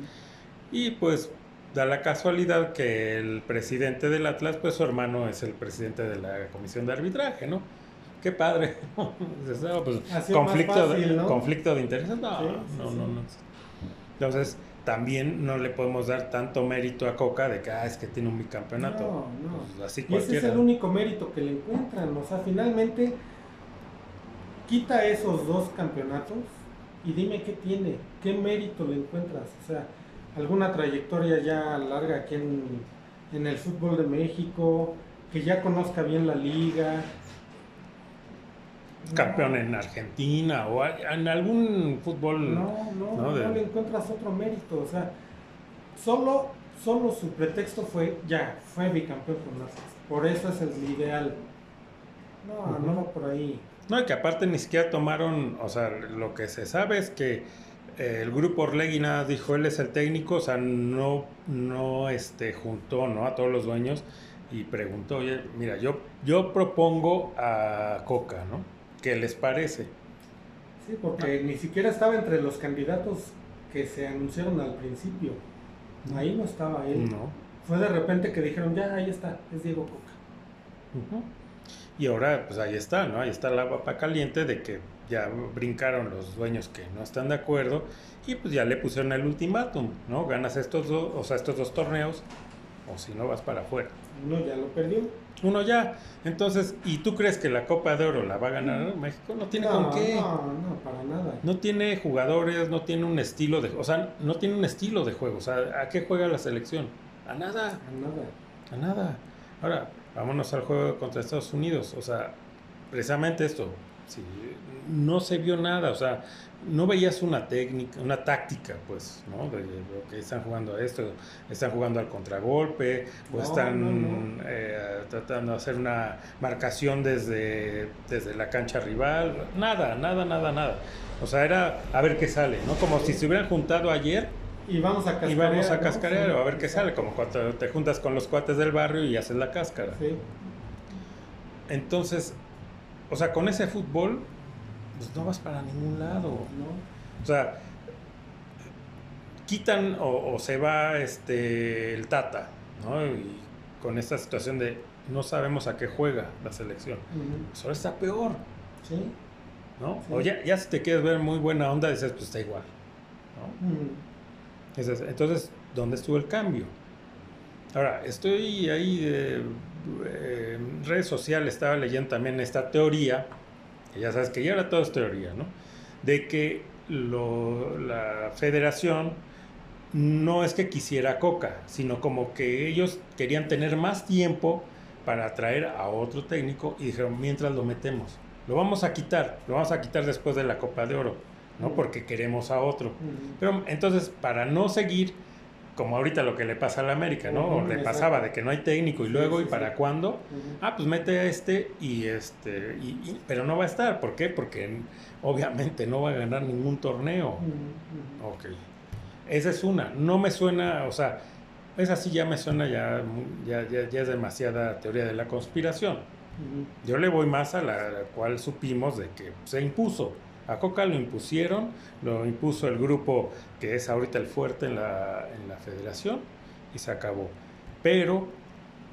Y pues da la casualidad que el presidente del Atlas, pues su hermano es el presidente de la comisión de arbitraje, ¿no? Qué padre. pues, conflicto, de, conflicto de intereses. No, no, no, no. Entonces, también no le podemos dar tanto mérito a Coca de que ah, es que tiene un bicampeonato. No, no. Pues, así y ese es el único mérito que le encuentran. O sea, finalmente quita esos dos campeonatos y dime qué tiene, qué mérito le encuentras. O sea, alguna trayectoria ya larga aquí en, el fútbol de México, que ya conozca bien la liga. Campeón en Argentina o en algún fútbol. No, no, no, le encuentras otro mérito. O sea, solo, solo su pretexto fue, ya, fue bicampeón con Por eso es el ideal. No, no va por ahí. No, y que aparte ni siquiera tomaron, o sea, lo que se sabe es que el grupo Orlegui nada dijo, él es el técnico, o sea, no, no este, juntó ¿no? a todos los dueños y preguntó, oye, mira, yo, yo propongo a Coca, ¿no? ¿Qué les parece? Sí, porque ni siquiera estaba entre los candidatos que se anunciaron al principio. Ahí no estaba él. No. Fue de repente que dijeron, ya, ahí está, es Diego Coca. Y ahora, pues ahí está, ¿no? Ahí está la papa caliente de que ya brincaron los dueños que no están de acuerdo y pues ya le pusieron el ultimátum, ¿no? Ganas estos dos, o sea, estos dos torneos o si no vas para afuera. Uno ya lo perdió. Uno ya. Entonces, ¿y tú crees que la Copa de Oro la va a ganar México? No tiene con qué. No, no, para nada. No tiene jugadores, no tiene un estilo de, o sea, no tiene un estilo de juego, o sea, ¿a qué juega la selección? A nada. A nada. A nada. Ahora, vámonos al juego contra Estados Unidos, o sea, precisamente esto, Sí, no se vio nada, o sea, no veías una técnica, una táctica, pues, ¿no? De, lo que están jugando a esto, están jugando al contragolpe, o están eh, tratando de hacer una marcación desde, desde la cancha rival, nada, nada, nada, nada. O sea, era a ver qué sale, ¿no? Como si se hubieran juntado ayer. Y vamos a cascarear. Y vamos a cascarear, a ver qué sale, como cuando te juntas con los cuates del barrio y haces la cáscara. Sí. Entonces, o sea, con ese fútbol, pues no vas para ningún lado, ¿no? O sea, quitan o, se va este el Tata, ¿no? Y con esta situación de no sabemos a qué juega la selección. Pues ahora está peor. Sí. ¿No? O ya, ya si te quieres ver muy buena onda, dices, pues está igual. ¿no? entonces, ¿dónde estuvo el cambio? Ahora, estoy ahí eh, en redes sociales, estaba leyendo también esta teoría, que ya sabes que ya era todo es teoría, ¿no? De que lo, la federación no es que quisiera Coca, sino como que ellos querían tener más tiempo para traer a otro técnico y dijeron, mientras lo metemos, lo vamos a quitar, lo vamos a quitar después de la Copa de Oro, ¿no? Porque queremos a otro. Pero entonces, para no seguir, como ahorita lo que le pasa a la América, ¿no? le pasaba de que no hay técnico y luego, ¿y para cuándo? Ah, pues mete a este y este, y, pero no va a estar, ¿por qué? Porque obviamente no va a ganar ningún torneo. Ok. Esa es una. No me suena, o sea, esa sí ya me suena, ya, ya, ya, es demasiada teoría de la conspiración. Yo le voy más a la, cual supimos de que se impuso. A Coca lo impusieron, lo impuso el grupo que es ahorita el fuerte en la, en la federación y se acabó. Pero,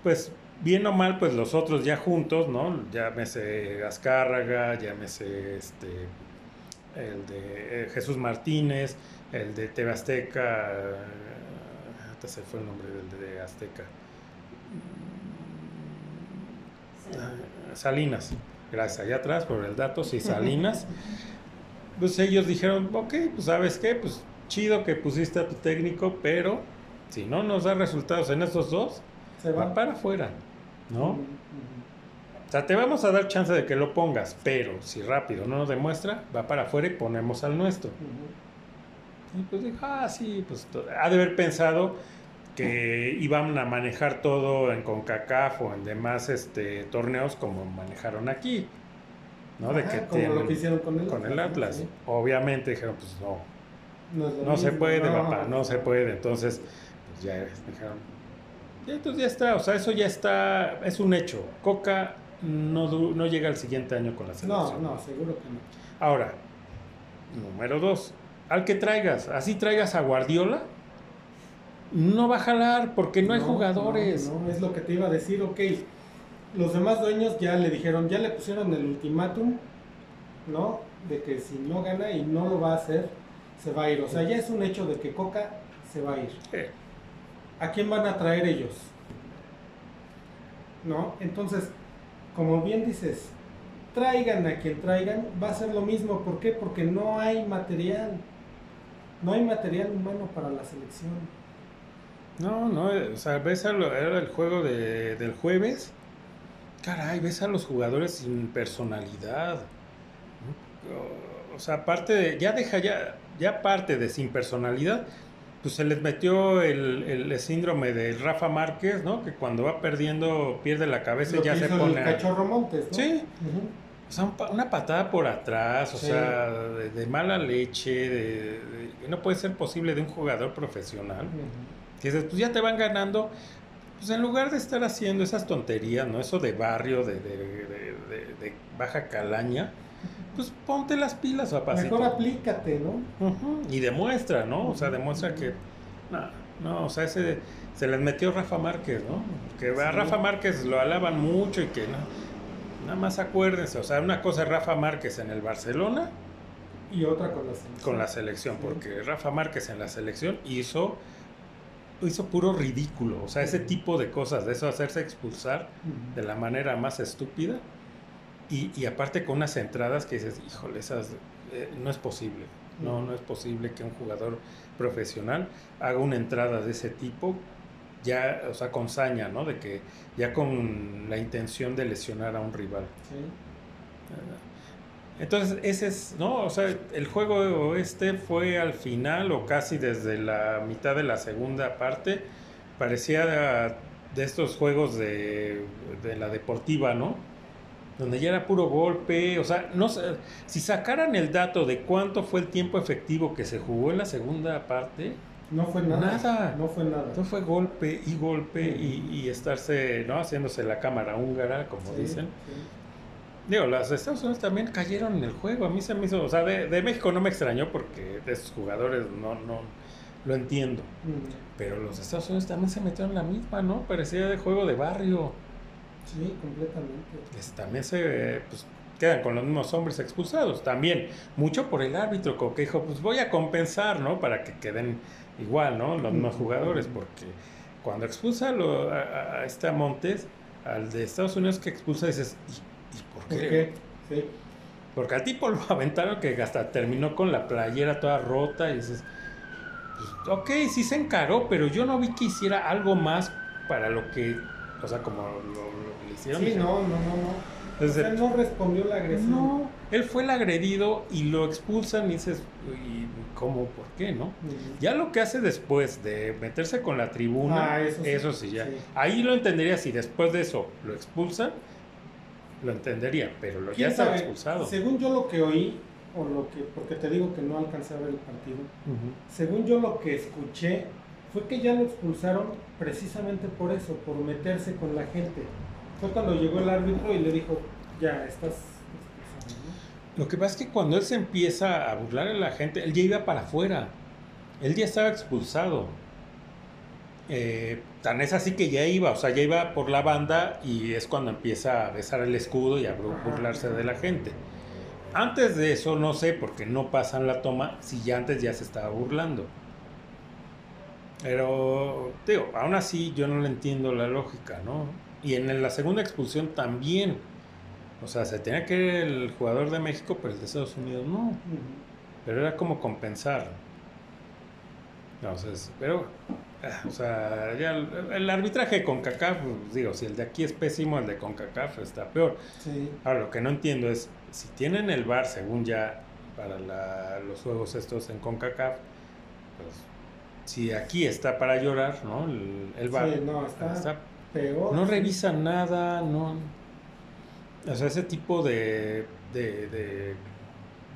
pues, bien o mal, pues los otros ya juntos, ¿no? Llámese Azcárraga, llámese este, el de eh, Jesús Martínez, el de TV Azteca, hasta se fue el nombre del de Azteca. Salinas, gracias, allá atrás por el dato, sí, Salinas. Pues ellos dijeron, ok, pues sabes qué, pues chido que pusiste a tu técnico, pero si no nos da resultados en estos dos, se va para afuera, ¿no? O sea, te vamos a dar chance de que lo pongas, pero si rápido no nos demuestra, va para afuera y ponemos al nuestro. Y pues dijo, ah, sí, pues ha de haber pensado que iban a manejar todo en CONCACAF o en demás este, torneos como manejaron aquí. ¿No? de que como lo que hicieron con el, con el Atlas. Obviamente dijeron, pues no, no, se puede, papá, no se puede. Entonces, pues ya dijeron, ya, entonces ya está, o sea, eso ya está, es un hecho. Coca no, no llega al siguiente año con la selección. No, no, seguro que no. Ahora, número dos, al que traigas, así traigas a Guardiola, no va a jalar porque no, hay jugadores. No, es lo que te iba a decir, ok. Los demás dueños ya le dijeron, ya le pusieron el ultimátum, ¿no? De que si no gana y no lo va a hacer, se va a ir. O sea, ya es un hecho de que Coca se va a ir. ¿A quién van a traer ellos? ¿No? Entonces, como bien dices, traigan a quien traigan, va a ser lo mismo. ¿Por qué? Porque no hay material. No hay material humano para la selección. No, no, o sea, ves era el juego de, del jueves. Caray, ves a los jugadores sin personalidad. O sea, aparte de, ya deja ya, ya parte de sin personalidad, pues se les metió el, el, síndrome de Rafa Márquez, ¿no? Que cuando va perdiendo, pierde la cabeza y ya se pone. El cachorro Montes, ¿no? Sí. O sea, una patada por atrás, o sea, de, mala leche, de, no puede ser posible de un jugador profesional. Que dices, pues ya te van ganando. Pues en lugar de estar haciendo esas tonterías, ¿no? Eso de barrio, de, de baja calaña, pues ponte las pilas, papacito. Mejor aplícate, ¿no? Y demuestra, ¿no? O sea, demuestra que. No, no, o sea, ese, se les metió Rafa Márquez, ¿no? Que a Rafa Márquez lo alaban mucho y que no. Nada más acuérdense, o sea, una cosa es Rafa Márquez en el Barcelona. Y otra con la selección. Con la selección, porque Rafa Márquez en la selección hizo hizo puro ridículo, o sea, ese tipo de cosas, de eso hacerse expulsar de la manera más estúpida y, y, aparte con unas entradas que dices, híjole, esas eh, no es posible. No, no es posible que un jugador profesional haga una entrada de ese tipo, ya, o sea, con saña, ¿no? De que ya con la intención de lesionar a un rival. Sí. Entonces, ese es, ¿no? O sea, el juego este fue al final o casi desde la mitad de la segunda parte, parecía de estos juegos de, de la deportiva, ¿no? donde ya era puro golpe, o sea, no si sacaran el dato de cuánto fue el tiempo efectivo que se jugó en la segunda parte, no fue nada. Nada. No fue nada. No fue golpe y golpe y, estarse, ¿no? Haciéndose la cámara húngara, como dicen. Digo, las Estados Unidos también cayeron en el juego. A mí se me hizo, o sea, de, México no me extrañó porque de esos jugadores no, no lo entiendo. Mm. Pero los Estados Unidos también se metieron en la misma, ¿no? Parecía de juego de barrio. Sí, completamente. también se pues, quedan con los mismos hombres expulsados. También, mucho por el árbitro, como que dijo, pues voy a compensar, ¿no? Para que queden igual, ¿no? Los mismos jugadores, porque cuando expulsa a, a, a este Montes, al de Estados Unidos que expulsa, dices, ¿y, por qué? Sí. Porque al tipo lo aventaron que hasta terminó con la playera toda rota y dices, pues, ok, sí se encaró, pero yo no vi que hiciera algo más para lo que, o sea, como lo, le hicieron. Sí, no, no, no, no. Entonces, no respondió la agresión. No, él fue el agredido y lo expulsan y dices, ¿y cómo? ¿Por qué? ¿No? Ya lo que hace después de meterse con la tribuna, ah, eso, sí, ya. Ahí lo entendería si después de eso lo expulsan, lo entendería, pero lo, ya estaba expulsado. Según yo lo que oí, o lo que, porque te digo que no alcancé a ver el partido, según yo lo que escuché fue que ya lo expulsaron precisamente por eso, por meterse con la gente. Fue cuando llegó el árbitro y le dijo, ya, estás... Lo que pasa es que cuando él se empieza a burlar a la gente, él ya iba para afuera. Él ya estaba expulsado. Eh, tan es así que ya iba, o sea, ya iba por la banda y es cuando empieza a besar el escudo y a burlarse de la gente. Antes de eso no sé, porque no pasan la toma, si ya antes ya se estaba burlando. Pero, digo, aún así yo no le entiendo la lógica, ¿no? Y en la segunda expulsión también. O sea, se tenía que ir el jugador de México, pero el de Estados Unidos no. Pero era como compensar. Entonces, pero, o sea, ya el, arbitraje con CACAF, pues, digo, si el de aquí es pésimo, el de CONCACAF está peor. Ahora, lo que no entiendo es, si tienen el VAR, según ya, para los juegos estos en CONCACAF, pues, si aquí está para llorar, ¿no? El, el VAR. no, está no revisan nada, no. O sea, ese tipo de, de,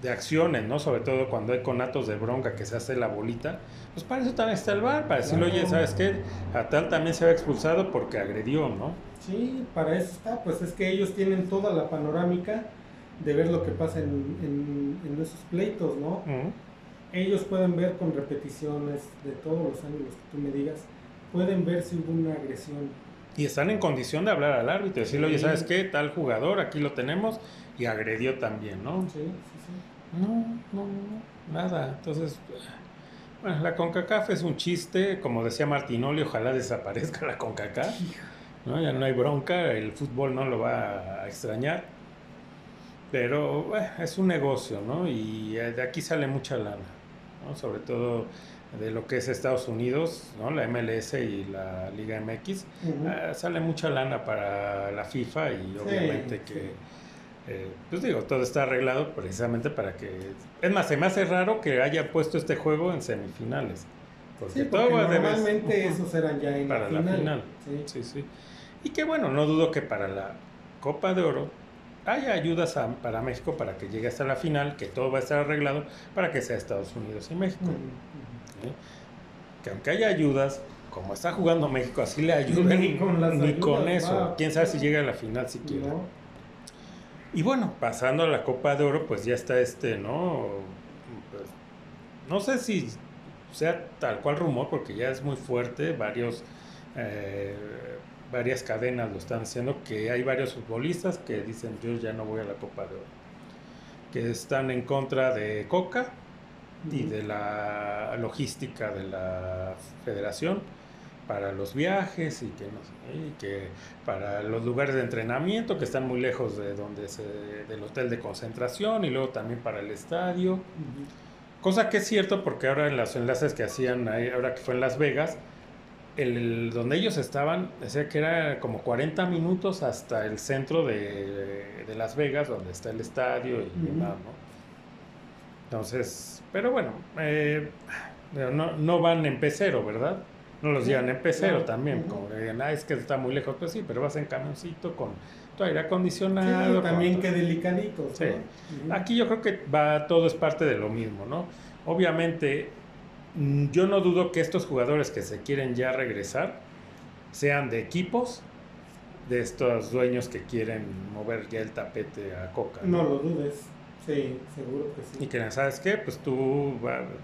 de, acciones, ¿no? Sobre todo cuando hay conatos de bronca que se hace la bolita. Pues para eso también está el bar, para decirle, oye, ¿sabes qué? A tal también se ha expulsado porque agredió, ¿no? Sí, para eso está. Pues es que ellos tienen toda la panorámica de ver lo que pasa en, en, esos pleitos, ¿no? Ellos pueden ver con repeticiones de todos los ángulos que tú me digas, pueden ver si hubo una agresión y están en condición de hablar al árbitro, decirle, oye, ¿sabes qué? Tal jugador, aquí lo tenemos, y agredió también, ¿no? Sí, sí, sí. No, no, no, nada. Entonces, bueno, la CONCACAF es un chiste, como decía Martinoli, ojalá desaparezca la CONCACAF, ¿no? Ya no hay bronca, el fútbol no lo va a extrañar, pero bueno, es un negocio, ¿no? Y de aquí sale mucha lana, ¿no? Sobre todo de lo que es Estados Unidos, ¿no? la MLS y la Liga MX, ah, sale mucha lana para la FIFA y obviamente que, eh, pues digo, todo está arreglado precisamente para que... Es más, se me hace raro que haya puesto este juego en semifinales. Porque, todo normalmente esos eran ya en para la final. Sí. sí, Y que bueno, no dudo que para la Copa de Oro haya ayudas para México para que llegue hasta la final, que todo va a estar arreglado para que sea Estados Unidos y México. Que aunque haya ayudas, como está jugando México, así le ayudan ni con, eso. Quién sabe si llega a la final siquiera. Y bueno, pasando a la Copa de Oro, pues ya está este, ¿no? Pues, no sé si sea tal cual rumor, porque ya es muy fuerte, varios, eh, varias cadenas lo están haciendo, que hay varios futbolistas que dicen yo ya no voy a la Copa de Oro, que están en contra de Coca, y de la logística de la federación para los viajes y que, no que para los lugares de entrenamiento que están muy lejos de donde se, del hotel de concentración y luego también para el estadio. Cosa que es cierto porque ahora en los enlaces que hacían ahí, ahora que fue en Las Vegas, el, donde ellos estaban, decía que era como 40 minutos hasta el centro de, de Las Vegas, donde está el estadio y demás, ¿no? Entonces, pero bueno, eh, no, no, van en pecero, ¿verdad? No los llevan en pecero también, como digan, ah, es que está muy lejos, pues sí, pero vas en camioncito con tu aire acondicionado. también qué delicadito. Sí. Aquí yo creo que va, todo es parte de lo mismo, ¿no? Obviamente, mm, yo no dudo que estos jugadores que se quieren ya regresar sean de equipos, de estos dueños que quieren mover ya el tapete a Coca. No, no lo dudes. Sí, seguro que sí. Y que, ¿sabes qué? Pues tú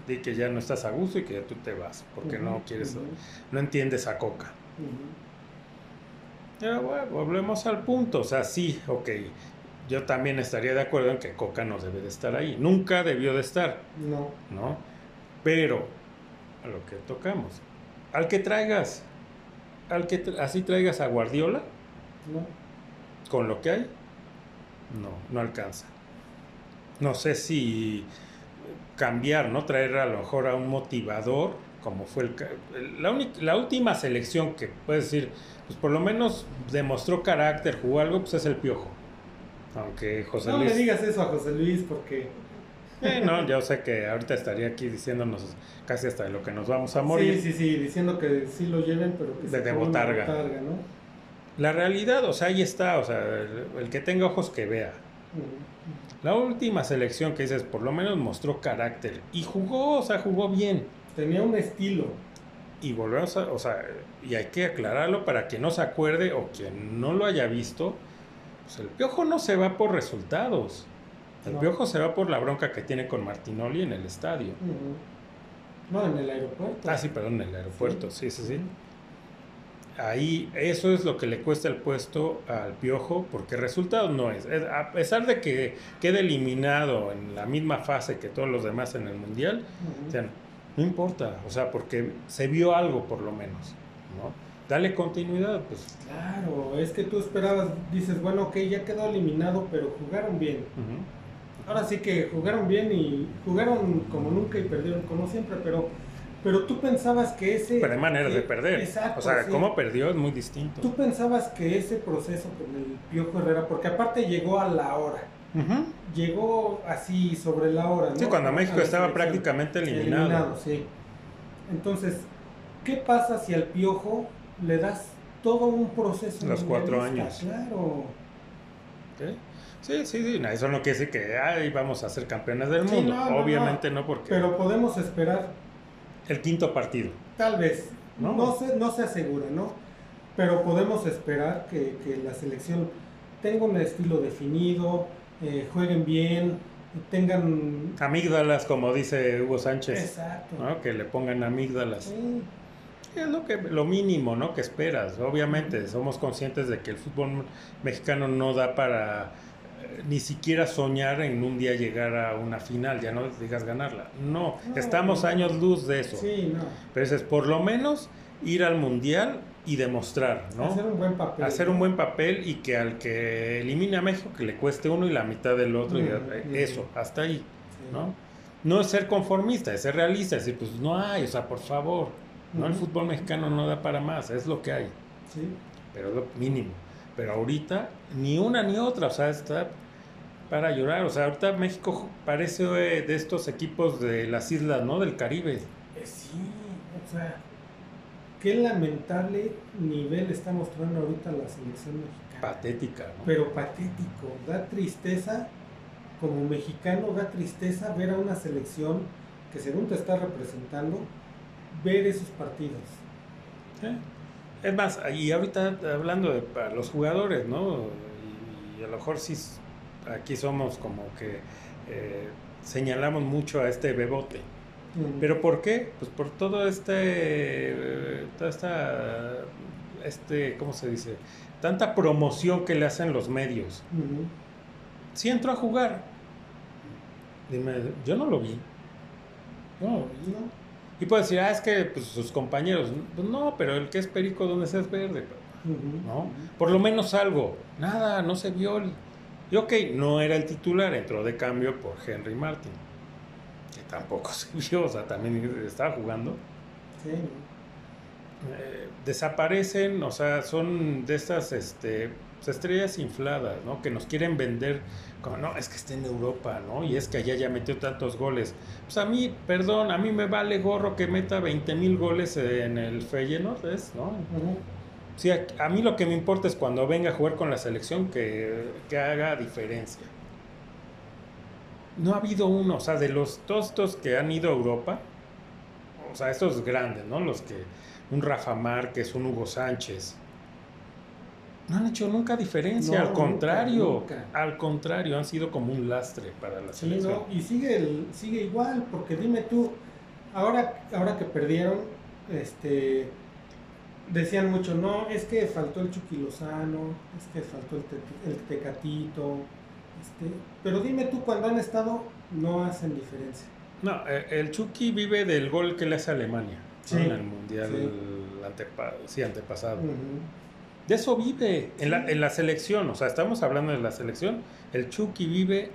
di que ya no estás a gusto y que ya tú te vas, porque no quieres, no entiendes a Coca. Pero bueno, volvemos al punto, o sea, sí, ok, yo también estaría de acuerdo en que Coca no debe de estar ahí, nunca debió de estar. No. ¿No? Pero, a lo que tocamos, al que traigas, al que así traigas a Guardiola, No. con lo que hay, no, no alcanza. No sé si cambiar, ¿no? Traer a lo mejor a un motivador, como fue el, la, única- la última selección que puedes decir, pues por lo menos demostró carácter, jugó algo, pues es el Piojo. Aunque José No Luis... le digas eso a José Luis porque Eh, no, yo sé que ahorita estaría aquí diciéndonos casi hasta de lo que nos vamos a morir. Sí, sí, sí, diciendo que sí lo lleven, pero que De- se de botarga. botarga, ¿no? La realidad, o sea, ahí está, o sea, el, el que tenga ojos que vea. La última selección que dices, por lo menos mostró carácter y jugó, o sea, jugó bien. Tenía un estilo. Y volvemos a, o sea, y hay que aclararlo para que no se acuerde o quien no lo haya visto, pues el piojo no se va por resultados. El No. piojo se va por la bronca que tiene con Martinoli en el estadio. No, en el aeropuerto. Ah, sí, perdón, en el aeropuerto, sí, sí, sí. Ahí, eso es lo que le cuesta el puesto al Piojo, porque resultados no es. A pesar de que quede eliminado en la misma fase que todos los demás en el Mundial, Ujú. o sea, no importa, o sea, porque se vio algo por lo menos, ¿no? Dale continuidad, pues. Claro, es que tú esperabas, dices, bueno, ok, ya quedó eliminado, pero jugaron bien. ujú. Ahora sí que jugaron bien y jugaron como nunca y perdieron como siempre, pero, pero tú pensabas que ese... Pero hay maneras que- de perder. Exacto. o sea, sí. cómo perdió es muy distinto. Tú pensabas que ese proceso con el Piojo Herrera, porque aparte llegó a la hora, llegó así sobre la hora, ¿no? Sí, cuando México estaba prácticamente eliminado. sí. Entonces, ¿qué pasa si al Piojo le das todo un proceso? Los cuatro mundialista? Claro. ¿Sí? Sí, sí, sí, no, eso no quiere decir que ay, vamos a ser campeones del Sí, mundo. no, no, Obviamente no, porque Pero podemos esperar, el quinto partido. tal vez, No. no, se, no se asegura, ¿no? Pero podemos esperar que, que la selección tenga un estilo definido, eh, jueguen bien, tengan... Amígdalas, como dice Hugo Sánchez, Exacto. ¿no? que le pongan amígdalas. Sí, Es lo, que, lo mínimo ¿no? que esperas. Obviamente somos conscientes de que el fútbol mexicano no da para ni siquiera soñar en un día llegar a una final, ya no digas ganarla. No, No, estamos no. años luz de eso. sí, no. Pero es por lo menos ir al mundial y demostrar, ¿no? Hacer un buen papel. hacer un buen papel y que al que elimine a México que le cueste uno y la mitad del otro y Mm, mm. eso, hasta ahí, Sí. ¿no? No es ser conformista, es ser realista, es decir, pues no hay, o sea, por favor, no el fútbol mexicano no da para más, es lo que hay, Sí. pero es lo mínimo. Pero ahorita ni una ni otra, o sea, está para llorar, o sea, ahorita México parece eh, de estos equipos de las islas, ¿no? Del Caribe. Eh, sí, o sea, qué lamentable nivel está mostrando ahorita la selección mexicana. Patética, ¿no? Pero patético, da tristeza, como mexicano da tristeza ver a una selección que según te está representando, ver esos partidos. Sí. Es más, y ahorita hablando de para los jugadores, ¿no? Y, y a lo mejor sí, aquí somos como que eh, señalamos mucho a este bebote. ¿Pero por qué? Pues por todo este, eh, toda esta, este, ¿cómo se dice? Tanta promoción que le hacen los medios. Ujú. Si entró a jugar, dime, yo no lo vi. No, No, y puedes decir, ah, es que pues, sus compañeros, pues no, pero el que es perico, donde sea es verde. ¿no? Por lo menos algo. Nada, no se vio. el- Y ok, no era el titular, entró de cambio por Henry Martin. Que tampoco se vio, o sea, también estaba jugando. Sí, Eh, desaparecen, o sea, son de estas este, pues, estrellas infladas, ¿no? Que nos quieren vender como, no, es que está en Europa, ¿no? Y es que allá ya metió tantos goles. Pues a mí, perdón, a mí me vale gorro que meta 20 mil goles en el Feyenoord, ¿es? ¿no? Sí, a, a mí lo que me importa es cuando venga a jugar con la selección que, que haga diferencia. No ha habido uno, o sea, de los todos estos que han ido a Europa, o sea, estos grandes, ¿no? Los que, un Rafa Márquez, un Hugo Sánchez, no han hecho nunca diferencia, No, al contrario, nunca. al contrario, han sido como un lastre para la Sí, selección. ¿no? Y sigue, el- sigue igual, porque dime tú, ahora, ahora que perdieron, este, decían mucho, no, es que faltó el Chucky Lozano, es que faltó el, Te- el Tecatito, este, pero dime tú, cuando han estado, no hacen diferencia. No, eh, el Chucky vive del gol que le hace a Alemania en el Mundial sí. sí, antepasado. De eso vive en, la, en la selección, o sea, estamos hablando de la selección, el Chucky vive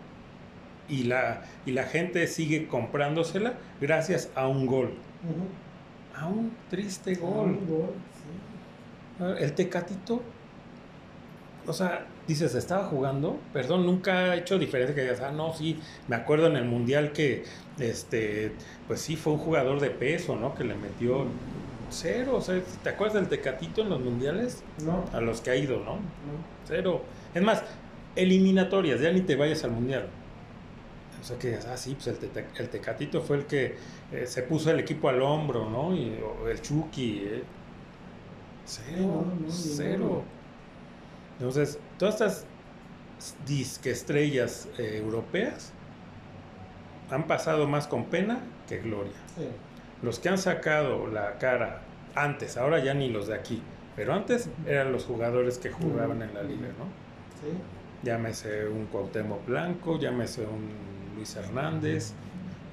y la, y la gente sigue comprándosela gracias a un gol. A un triste gol. El Tecatito, o sea, dices, estaba jugando, perdón, nunca ha hecho diferencia que digas, ah, no, sí, me acuerdo en el Mundial que, este, pues sí, fue un jugador de peso, ¿no? Que le metió cero, o sea, ¿te acuerdas del Tecatito en los Mundiales? No. A los que ha ido, ¿no? Cero. Es más, eliminatorias, ya ni te vayas al Mundial. O sea que, ah, sí, pues el, Tecatito fue el que eh, se puso el equipo al hombro, ¿no? Y, el Chucky, ¿eh? Cero, cero. Entonces, todas estas disque estrellas eh, europeas han pasado más con pena que gloria. Los que han sacado la cara antes, ahora ya ni los de aquí, pero antes eran los jugadores que jugaban en la liga, ¿no? Sí. Llámese un Cuauhtémoc Blanco, llámese un Luis Hernández,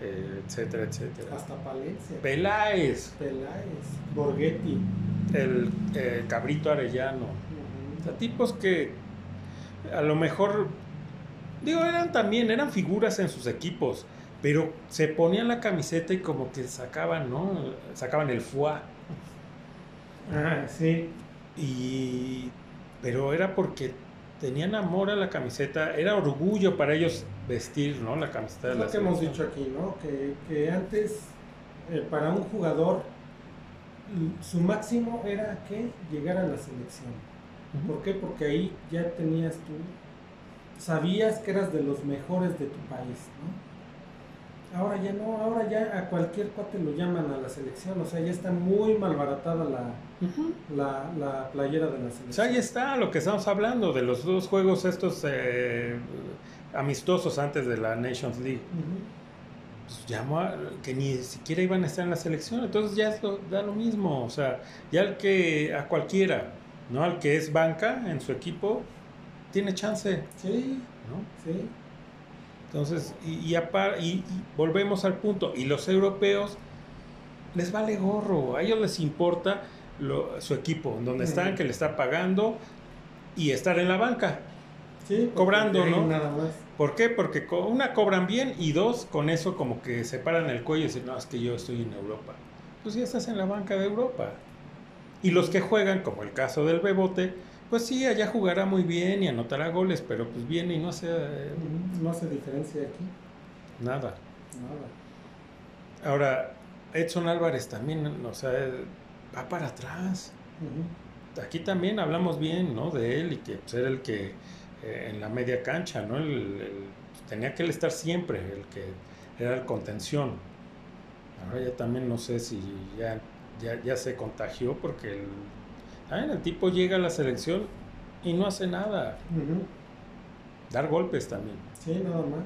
eh, etcétera, etcétera. Hasta Palencia. Peláez. Peláez. Borghetti. El eh, Cabrito Arellano. O sea, tipos que a lo mejor, digo, eran también, eran figuras en sus equipos, pero se ponían la camiseta y como que sacaban, ¿no? Sacaban el foie. Ah, sí. Y, pero era porque tenían amor a la camiseta, era orgullo para ellos vestir, ¿no? La camiseta de es lo que hemos dicho aquí, ¿no? Que, antes, eh, para un jugador, su máximo era que llegar a la selección. ¿Por qué? Porque ahí ya tenías tú, sabías que eras de los mejores de tu país, ¿no? Ahora ya no, ahora ya a cualquier cuate lo llaman a la selección, o sea, ya está muy malbaratada la, la, playera de la selección. O sea, ahí está lo que estamos hablando, de los dos juegos estos eh, amistosos antes de la Nations League. pues llamó a, que ni siquiera iban a estar en la selección, entonces ya esto da lo mismo, o sea, ya al que, a cualquiera, ¿no? Al que es banca en su equipo, tiene chance. Sí, ¿no? Sí. Entonces, y, y, volvemos al punto, y los europeos les vale gorro, a ellos les importa su equipo, donde están, que le está pagando y estar en la banca. Sí, cobrando, ¿no? Nada más. ¿Por qué? Porque una cobran bien y dos, con eso como que se paran el cuello y dicen, no, es que yo estoy en Europa. Pues ya estás en la banca de Europa. Y los que juegan, como el caso del Bebote, pues sí, allá jugará muy bien y anotará goles, pero pues viene y no hace... no hace diferencia aquí. Nada. Nada. Ahora, Edson Álvarez también, o sea, va para atrás. Aquí también hablamos bien, ¿no? De él y que pues, era el que eh, en la media cancha, ¿no? tenía que él estar siempre, el que era el contención. Ahora ya también no sé si ya, ya, ya se contagió porque el el tipo llega a la selección y no hace nada. Dar golpes también. Sí, nada más.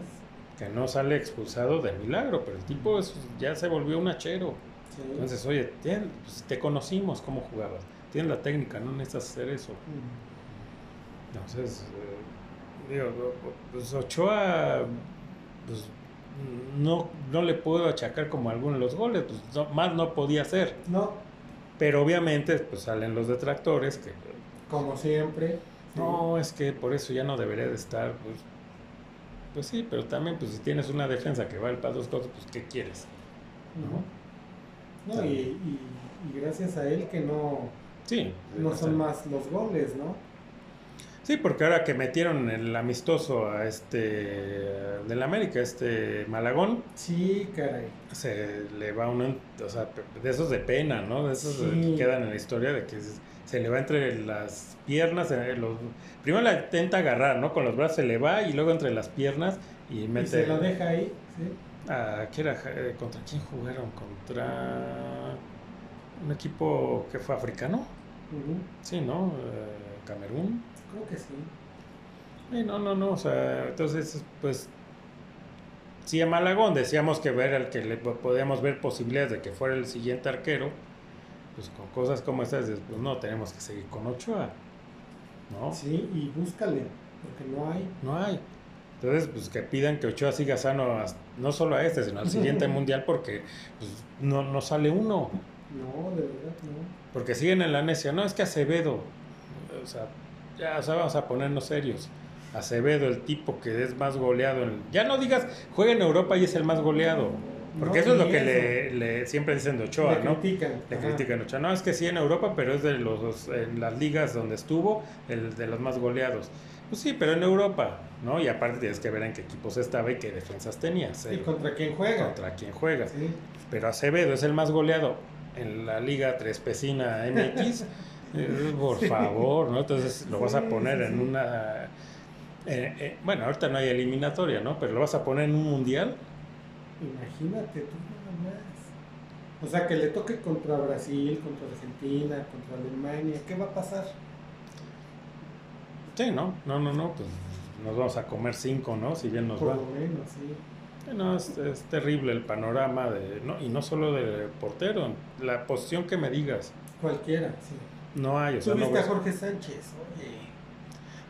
Que no sale expulsado de milagro, pero el tipo ya se volvió un hachero. Entonces, oye, pues, te conocimos cómo jugabas. Tienes la técnica, no necesitas hacer eso. Entonces, eh, digo, pues Ochoa, pues, no, no le puedo achacar como alguno de los goles, pues más no podía hacer. No. Pero obviamente pues salen los detractores que... Como siempre. No, es que por eso ya no debería de estar. Pues, pues sí, pero también pues si tienes una defensa que vale para dos cosas, pues ¿qué quieres? ¿No? no y, gracias a él que no, sí, no son más los goles, ¿no? Sí, porque ahora que metieron el amistoso a este del América, este Malagón. Sí, caray. Se le va uno, o sea, de esos de pena, ¿no? De esos que quedan en la historia de que se le va entre las piernas, eh, los, primero la intenta agarrar, ¿no? Con los brazos se le va y luego entre las piernas y mete. Y se lo deja ahí, sí. Ah, ¿qué era? Eh, ¿Contra quién jugaron? Contra un equipo que fue africano. Sí, ¿no? Eh, Camerún. Creo que sí. no, no, no, o sea, entonces, pues, si a Malagón decíamos que ver al que le podíamos ver posibilidades de que fuera el siguiente arquero, pues con cosas como estas, pues no, tenemos que seguir con Ochoa, ¿no? Sí, y búscale, porque no hay. No hay. Entonces, pues que pidan que Ochoa siga sano, no solo a este, sino al siguiente mundial, porque pues, no, no sale uno. No, de verdad, no. Porque siguen en la necia. No, es que Acevedo. O sea, ya o sea, vamos a ponernos serios. Acevedo, el tipo que es más goleado. En, ya no digas, juega en Europa y es el más goleado. Porque No, eso es lo que le, le- siempre dicen de Ochoa, Le ¿no? critican. Le Ajá. critican Ochoa. No, es que sí en Europa, pero es de los en las ligas donde estuvo, el de los más goleados. Pues sí, pero en Europa, ¿no? Y aparte tienes que ver en qué equipos estaba y qué defensas tenía. ¿Y cero. contra quién juega? contra quién juegas. Sí. Pero Acevedo es el más goleado en la Liga Trespecina MX. Eh, Por favor, ¿no? Entonces lo vas a poner en una. eh, eh, bueno, ahorita no hay eliminatoria, ¿no? Pero lo vas a poner en un mundial. Imagínate tú nada más. O sea, que le toque contra Brasil, contra Argentina, contra Alemania. ¿Qué va a pasar? Sí, ¿no? No, no, no, pues nos vamos a comer cinco, ¿no? Si bien nos Por va. lo menos, sí. No, es, es terrible el panorama de. No, y no solo de portero, la posición que me digas. Cualquiera, sí. No hay, o sea, ¿Tú no a Jorge Sánchez? Oye.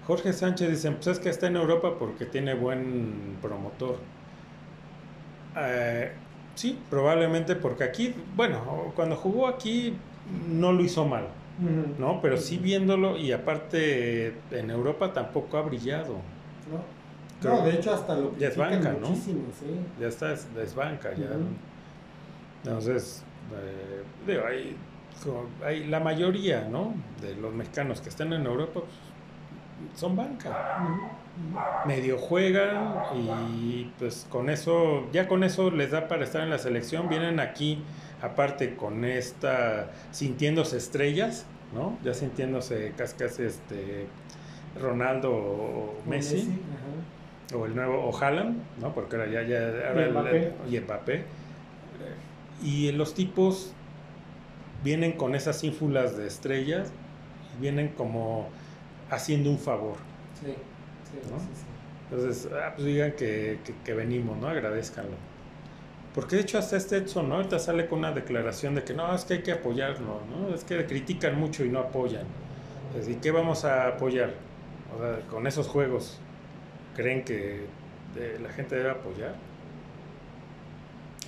Jorge Sánchez dicen, pues es que está en Europa porque tiene buen promotor. Eh, sí, probablemente porque aquí, bueno, cuando jugó aquí no lo hizo mal. ¿no? Pero sí viéndolo y aparte en Europa tampoco ha brillado. ¿No? Creo- No, de hecho hasta lo Ya es banca, ¿no? sí. Ya está, es, es banca, ya. Entonces, eh, digo, como- hay la mayoría, ¿no? De los mexicanos que están en Europa pues, son banca. Medio juegan y pues con eso, ya con eso les da para estar en la selección, vienen aquí aparte con esta, sintiéndose estrellas, ¿no? Ya sintiéndose casi casi este Ronaldo o Messi, o el nuevo, o Haaland, ¿no? Porque ahora ya, ya, ahora Y Mbappé. y Mbappé. Y los tipos vienen con esas ínfulas de estrellas y vienen como haciendo un favor. Sí, sí, ¿No? sí, sí. Entonces, ah, pues digan que, que- que venimos, ¿no? Agradezcanlo. Porque de hecho hasta este Edson, ¿no? Ahorita sale con una declaración de que no, es que hay que apoyarlo, ¿no? Es que critican mucho y no apoyan. Así que vamos a apoyar. O sea, con esos juegos, ¿creen que eh, la gente debe apoyar?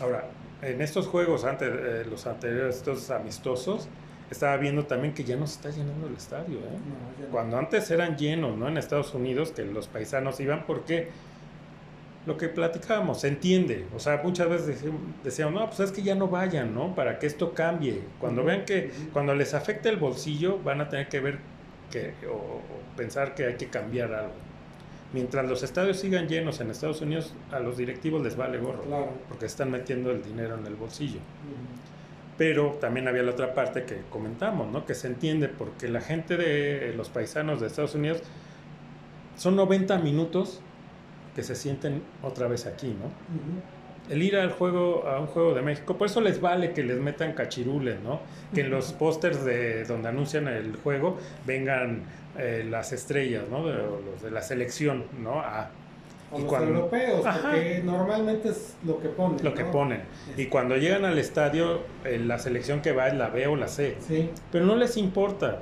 Ahora, en estos juegos, antes, eh, los anteriores, estos amistosos, estaba viendo también que ya no se está llenando el estadio, ¿eh? No, ya no. Cuando antes eran llenos, ¿no? En Estados Unidos, que los paisanos iban porque lo que platicábamos, se entiende. O sea, muchas veces decíamos, no, pues es que ya no vayan, ¿no? Para que esto cambie. Cuando vean que, cuando les afecte el bolsillo, van a tener que ver que, o, o pensar que hay que cambiar algo. Mientras los estadios sigan llenos en Estados Unidos, a los directivos les vale gorro, Claro. porque están metiendo el dinero en el bolsillo. Pero también había la otra parte que comentamos, ¿no? Que se entiende porque la gente de los paisanos de Estados Unidos son 90 minutos que se sienten otra vez aquí, ¿no? El ir al juego, a un juego de México, por eso les vale que les metan cachirules, ¿no? Que en los pósters de donde anuncian el juego vengan eh, las estrellas, ¿no? De, los de la selección, ¿no? A O Y los cuando- europeos, Ajá. porque normalmente es lo que ponen. lo que ponen. Y cuando llegan al estadio, eh, la selección que va es la B o la C. Sí, Pero no les importa.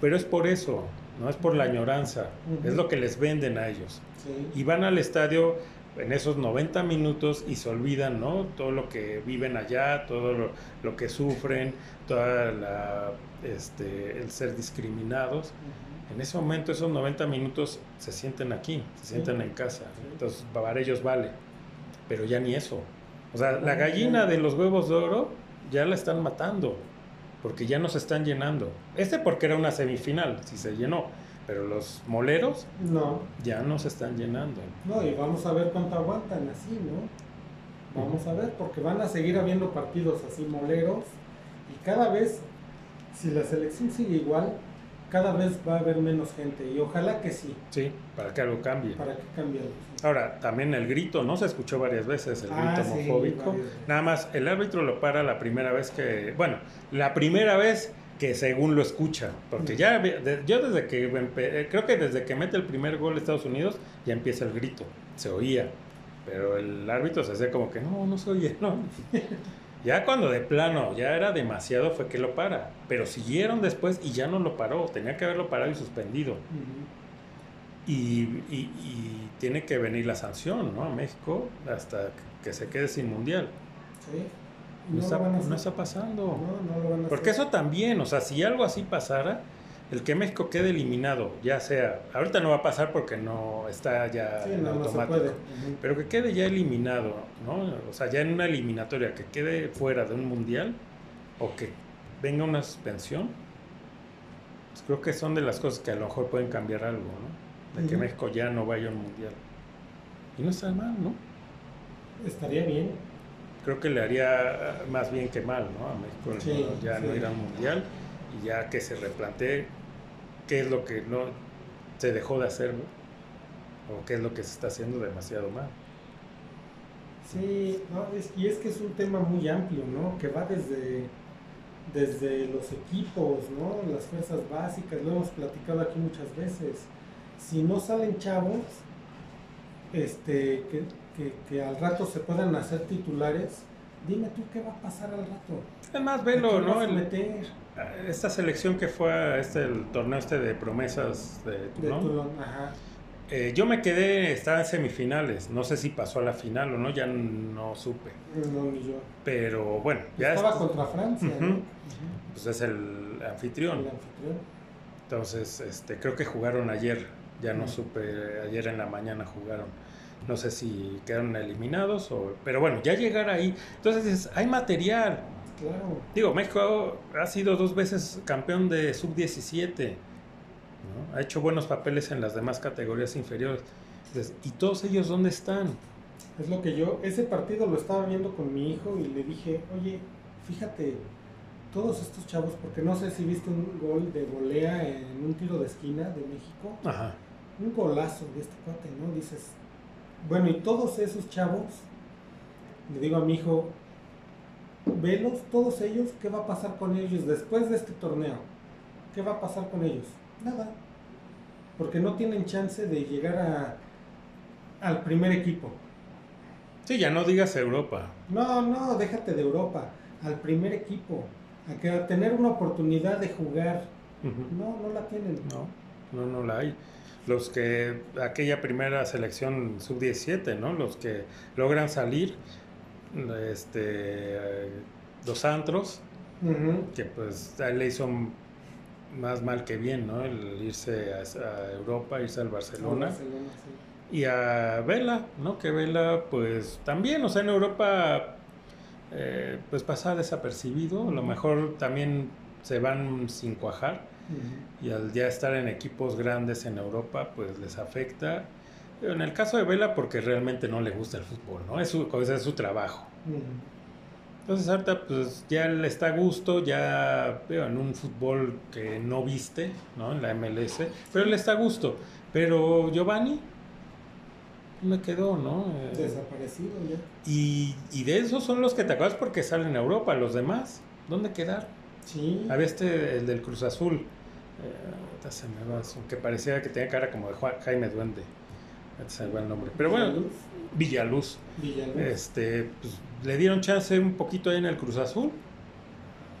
Pero es por eso, no es por la añoranza. Es lo que les venden a ellos. sí. Y van al estadio en esos 90 minutos y se olvidan, ¿no? Todo lo que viven allá, todo lo, lo que sufren, toda la, este, el ser discriminados. En ese momento, esos 90 minutos se sienten aquí, se sienten en casa. Entonces, para ellos vale. Pero ya ni eso. O sea, la gallina de los huevos de oro ya la están matando. Porque ya no se están llenando. Este porque era una semifinal, si se llenó. Pero los moleros No, ya no se están llenando. no, y vamos a ver cuánto aguantan así, ¿no? Vamos a ver, porque van a seguir habiendo partidos así moleros y cada vez, si la selección sigue igual, cada vez va a haber menos gente y ojalá que sí, Sí, para que algo cambie. para que cambie algo. Ahora, también el grito, ¿no? Se escuchó varias veces el Ah, grito sí, homofóbico. Nada más, el árbitro lo para la primera vez que, bueno, la primera vez que según lo escucha, porque ya, de- yo desde que, eh, creo que desde que mete el primer gol Estados Unidos, ya empieza el grito, se oía, pero el árbitro se hacía como que no, no se oye, no. Ya cuando de plano ya era demasiado fue que lo para, pero siguieron después y ya no lo paró, tenía que haberlo parado y suspendido. Y- y tiene que venir la sanción, ¿no? A México hasta que se quede sin mundial. Sí. No, está, no está, pasando. Porque eso también, o sea, si algo así pasara, el que México quede eliminado, ya sea, ahorita no va a pasar porque no está ya en automático, pero que quede ya eliminado, ¿no? O sea, ya en una eliminatoria, que quede fuera de un mundial o que venga una suspensión, pues creo que son de las cosas que a lo mejor pueden cambiar algo, ¿no? De que México ya no vaya a un mundial. Y no está mal, ¿no? Estaría bien. Creo que le haría más bien que mal, ¿no? A México ya no ir al mundial y ya que se replantee qué es lo que no se dejó de hacer, o qué es lo que se está haciendo demasiado mal. Sí, y es que es un tema muy amplio, ¿no? Que va desde, desde los equipos, ¿no? Las fuerzas básicas, lo hemos platicado aquí muchas veces. Si no salen chavos, este, que, que al rato se puedan hacer titulares, dime tú qué va a pasar al rato. Además, velo, ¿no? El, esta selección que fue a este, el torneo este de promesas de Toulon, eh, yo me quedé, estaba en semifinales, no sé si pasó a la final o no, ya no supe. No, ni yo. Pero bueno, ya estaba contra Francia, Pues es el anfitrión. el anfitrión. Entonces, este, creo que jugaron ayer, ya no supe, ayer en la mañana jugaron. No sé si quedaron eliminados o... Pero bueno, ya llegar ahí. Entonces, hay material Claro. Digo, México ha sido dos veces campeón de sub-17. Ha hecho buenos papeles en las demás categorías inferiores. ¿Y todos ellos dónde están? Es lo que yo, ese partido lo estaba viendo con mi hijo y le dije, oye, fíjate, todos estos chavos, porque no sé si viste un gol de volea en un tiro de esquina de México. Ajá. Un golazo de este cuate, ¿no? Dices, bueno, y todos esos chavos, le digo a mi hijo, velos, todos ellos, ¿qué va a pasar con ellos después de este torneo? ¿Qué va a pasar con ellos? Nada. Porque no tienen chance de llegar a, al primer equipo. Sí, ya no digas Europa. No, no, déjate de Europa. Al primer equipo. A, que, a tener una oportunidad de jugar. No, no la tienen. No, no, no la hay. Los que, aquella primera selección sub-17, ¿no? Los que logran salir este, los antros, que pues a él le hizo más mal que bien, ¿no? El irse a, Europa, irse al Barcelona. Y a Vela, ¿no? Que Vela, pues también, o sea, en Europa, eh, pues pasa desapercibido. A lo mejor también se van sin cuajar. Y al ya estar en equipos grandes en Europa, pues les afecta. En el caso de Vela, porque realmente no le gusta el fútbol, ¿no? Es su, es su trabajo. Entonces ahorita pues ya le está a gusto, ya veo en un fútbol que no viste, ¿no? En la MLS, pero le está a gusto. Pero Giovanni me quedó, ¿no? Eh, Desaparecido ya. Y, y, de esos son los que te acuerdas porque salen en Europa, los demás, ¿dónde quedar? Sí. Había este, el del Cruz Azul, eh, se me va, que parecía que tenía cara como de Jaime Duende el nombre. Pero bueno, Villaluz. Villaluz. Este, pues, le dieron chance un poquito ahí en el Cruz Azul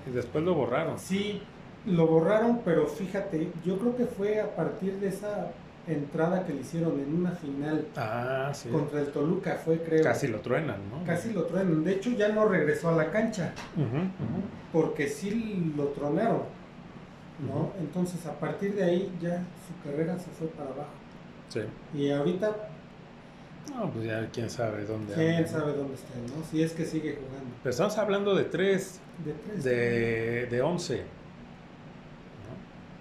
y después lo borraron. Sí, lo borraron, pero fíjate, yo creo que fue a partir de esa entrada que le hicieron en una final ah, contra el Toluca, fue creo. Casi lo truenan, ¿no? Casi lo truenan. De hecho, ya no regresó a la cancha, porque sí lo tronaron, ¿no? Entonces, a partir de ahí ya su carrera se fue para abajo. Sí. Y ahorita. No, pues ya quién sabe dónde. Quién sabe dónde está, ¿no? Si es que sigue jugando. Pero estamos hablando de tres. De tres. De, de once.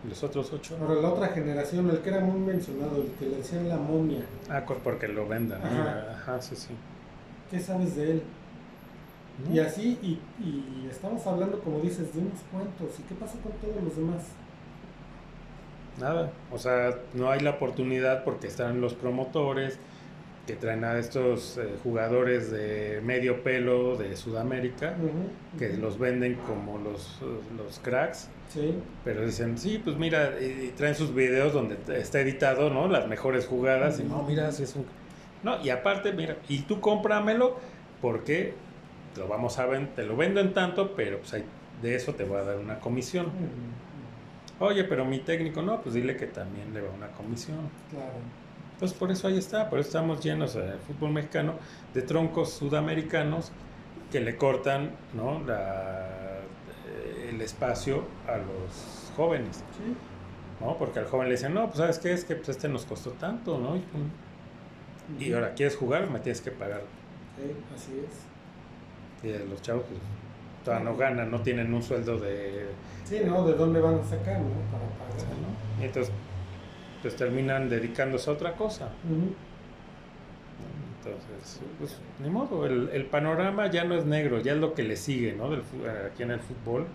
¿Los otros ocho? Ahora, la otra generación, el que era muy mencionado, el que le decían la momia. Ah, porque lo vendan. Ajá, Ajá sí, sí. ¿Qué sabes de él? Y así, y, y estamos hablando, como dices, de unos cuantos. ¿Y qué pasa con todos los demás? nada. O sea, no hay la oportunidad porque están los promotores que traen a estos eh, jugadores de medio pelo de Sudamérica, que los venden como los, los cracks. Sí. Pero dicen, sí, pues mira, y, traen sus videos donde está editado, ¿no? Las mejores jugadas. Y no, mira, si es un... No, y aparte, mira, y tú cómpramelo porque lo vamos a vender, te lo vendo en tanto, pero pues de eso te voy a dar una comisión. Oye, pero mi técnico, no, pues dile que también le va una comisión. Claro. Entonces por eso ahí está, por eso estamos llenos de fútbol mexicano de troncos sudamericanos que le cortan ¿no? La, eh, el espacio a los jóvenes. ¿no? Porque al joven le dicen, no, pues sabes qué es que pues, este nos costó tanto, ¿no? Y, ahora quieres jugar, me tienes que pagar. Sí, así es. Y los chavos pues, todavía no ganan, no tienen un sueldo de... Sí, ¿no? ¿De dónde van a sacar, no? Para pagar. ¿no? Y entonces, pues terminan dedicándose a otra cosa. Entonces, pues, ni modo, el, el, panorama ya no es negro, ya es lo que le sigue, ¿no? Del, aquí en el fútbol,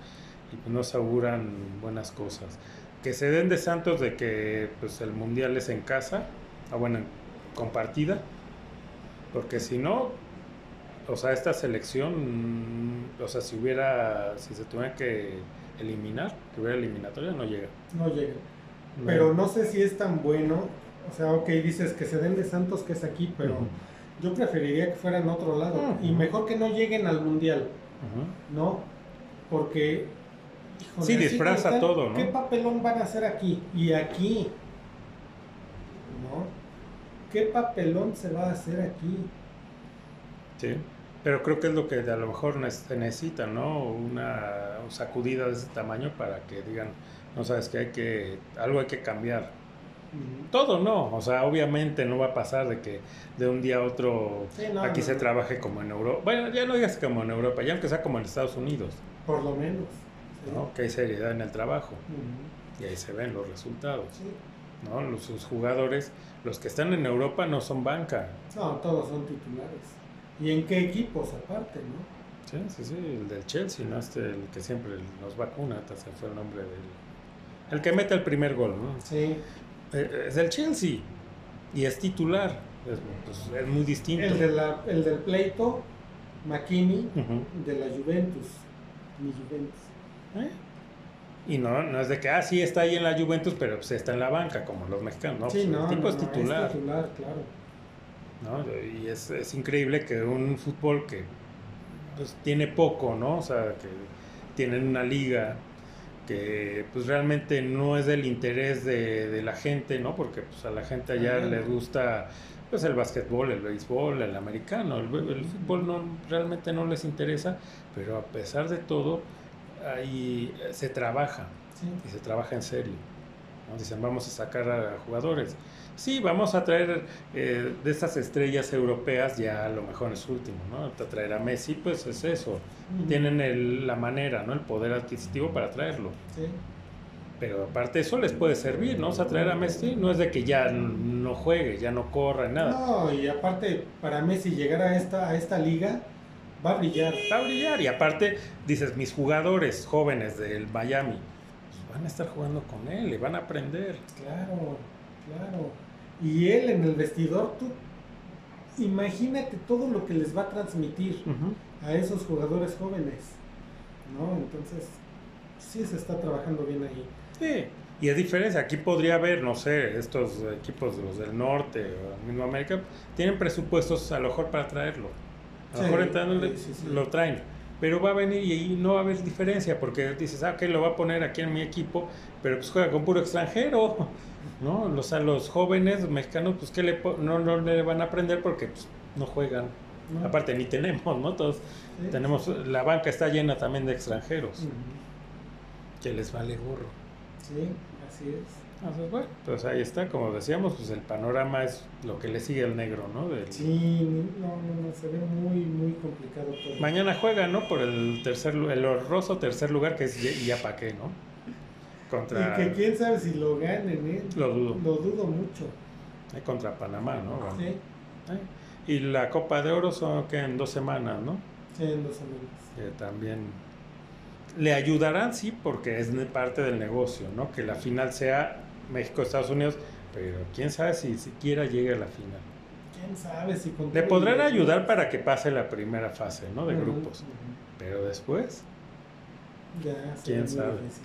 y pues no se auguran buenas cosas. Que se den de santos de que pues el mundial es en casa, ah, bueno, compartida, porque si no, o sea, esta selección, o sea, si hubiera, si se tuviera que eliminar, que hubiera eliminatoria, no llega. No llega. Pero no sé si es tan bueno, o sea, ok, dices que se den de santos que es aquí, pero yo preferiría que fuera en otro lado. Y mejor que no lleguen al mundial, ¿no? Porque... sí, disfraza todo, ¿no? ¿Qué papelón van a hacer aquí? Y aquí, ¿no? ¿Qué papelón se va a hacer aquí? Sí, pero creo que es lo que a lo mejor se necesita, ¿no? Una sacudida de ese tamaño para que digan, no sabes que hay que, algo hay que cambiar. Todo no, o sea, obviamente no va a pasar de que de un día a otro aquí se trabaje como en Europa. Bueno, ya no digas como en Europa, ya aunque sea como en Estados Unidos. Por lo menos. ¿no? Que hay seriedad en el trabajo. Y ahí se ven los resultados. ¿no? Los, sus jugadores, los que están en Europa no son banca. No, todos son titulares. ¿Y en qué equipos aparte, no? Sí, sí, sí, el del Chelsea, ¿no? Este, el que siempre nos vacuna, hasta se fue el nombre del... El que mete el primer gol, ¿no? Sí. Eh, es del Chelsea y es titular. Es, pues, es muy distinto. El, de la, el del pleito, McKinney, de la Juventus. Mi Juventus. ¿Eh? Y no, no es de que, ah, sí, está ahí en la Juventus, pero pues está en la banca, como los mexicanos. No, sí, pues, no, el tipo no, es titular. Es titular, claro. ¿no? Y es, es, increíble que un fútbol que pues, tiene poco, ¿no? O sea, que tienen una liga que pues realmente no es del interés de, de la gente, ¿no? Porque pues a la gente allá les gusta pues el básquetbol, el béisbol, el americano, el, el, fútbol no realmente no les interesa, pero a pesar de todo ahí se trabaja Sí. y se trabaja en serio. ¿no? Dicen vamos a sacar a jugadores. Sí, vamos a traer eh, de estas estrellas europeas ya a lo mejor es último, ¿no? Traer a Messi, pues es eso. Tienen el, la manera, ¿no? El poder adquisitivo para traerlo. Sí. Pero aparte eso les puede servir, ¿no? O sea, traer a Messi no es de que ya no juegue, ya no corra, nada. No, y aparte, para Messi llegar a esta, a esta liga, va a brillar. Va a brillar. Y aparte, dices, mis jugadores jóvenes del Miami pues, van a estar jugando con él y van a aprender. Claro, claro. Y él en el vestidor, tú imagínate todo lo que les va a transmitir a esos jugadores jóvenes. ¿No? Entonces, sí se está trabajando bien ahí. Sí. Y es diferencia, aquí podría haber, no sé, estos equipos de los del norte o mismo América, tienen presupuestos a lo mejor para traerlo. A lo Sí, mejor entrando sí, sí, sí. lo traen. Pero va a venir y ahí no va a haber diferencia, porque dices, ah, ok, lo va a poner aquí en mi equipo, pero pues juega con puro extranjero, ¿no? O sea, los jóvenes mexicanos, pues que le no, no le van a aprender porque pues, no juegan. ¿no? Aparte, ni tenemos, ¿no? Todos Sí, tenemos, sí. la banca está llena también de extranjeros, Ujú. que les vale gorro. Sí, así es. Entonces, bueno, pues ahí está, como decíamos, pues el panorama es lo que le sigue al negro, ¿no? Del- Sí, no, no, no, se ve muy, muy complicado todo. Mañana juega, ¿no? Por el tercer, el honroso tercer lugar, que es ya, ya pa' qué, ¿no? Contra, Y que quién sabe si lo ganen, ¿eh? Lo dudo. Lo dudo mucho. eh, contra Panamá, ¿no? Bueno, Sí, eh. Y la Copa de Oro son que en dos semanas, ¿no? sí, en dos semanas. Que también le ayudarán, sí, porque es parte del negocio, ¿no? Que la final sea México-Estados Unidos, pero quién sabe si siquiera llegue a la final. ¿Quién sabe si Le podrán ayudar para que pase la primera fase, ¿no? De grupos, pero después, Ya, ¿Quién sabe? difícil.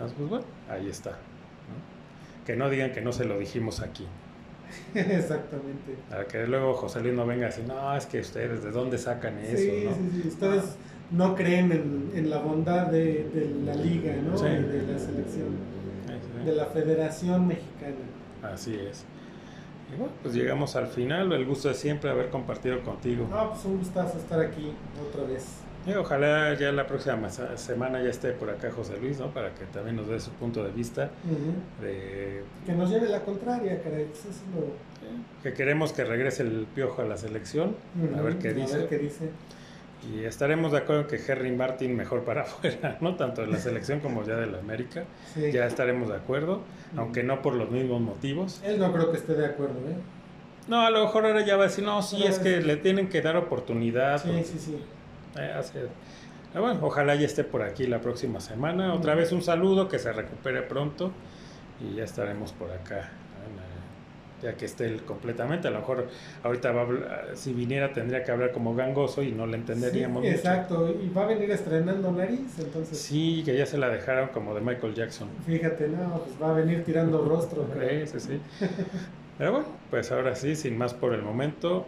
Ah, pues bueno, ahí está. ¿no? Que no digan que no se lo dijimos aquí. Exactamente. Para que luego José Luis no venga así, no, es que ustedes, ¿de dónde sacan eso? sí, no? sí, sí. Ustedes no creen en, en la bondad de, de la liga, ¿no? Sí. Y de la selección, de la Federación Mexicana. Así es. Y bueno, pues llegamos al final. El gusto de siempre haber compartido contigo. No, pues un gustazo estar aquí otra vez. Y ojalá ya la próxima semana ya esté por acá José Luis, ¿no? Para que también nos dé su punto de vista. de... Que nos lleve la contraria, caray. Pues eso es lo... Que queremos que regrese el piojo a la selección. A ver qué dice. A ver qué dice. Y estaremos de acuerdo que Henry Martin mejor para afuera, ¿no? Tanto de la selección como ya de la América. Ya estaremos de acuerdo, aunque no por los mismos motivos. Él no creo que esté de acuerdo, ¿eh? No, a lo mejor ahora ya va a decir, no, sí, es que le tienen que dar oportunidad. Sí, sí, sí. Eh, bueno, ojalá ya esté por aquí la próxima semana. Otra vez un saludo, que se recupere pronto y ya estaremos por acá ya que esté completamente. A lo mejor ahorita va si viniera tendría que hablar como gangoso y no le entenderíamos. Sí, exacto, y va a venir estrenando nariz, entonces. Sí, que ya se la dejaron como de Michael Jackson. Fíjate, no, pues va a venir tirando rostro. Sí, sí, sí. Pero bueno, pues ahora sí, sin más por el momento,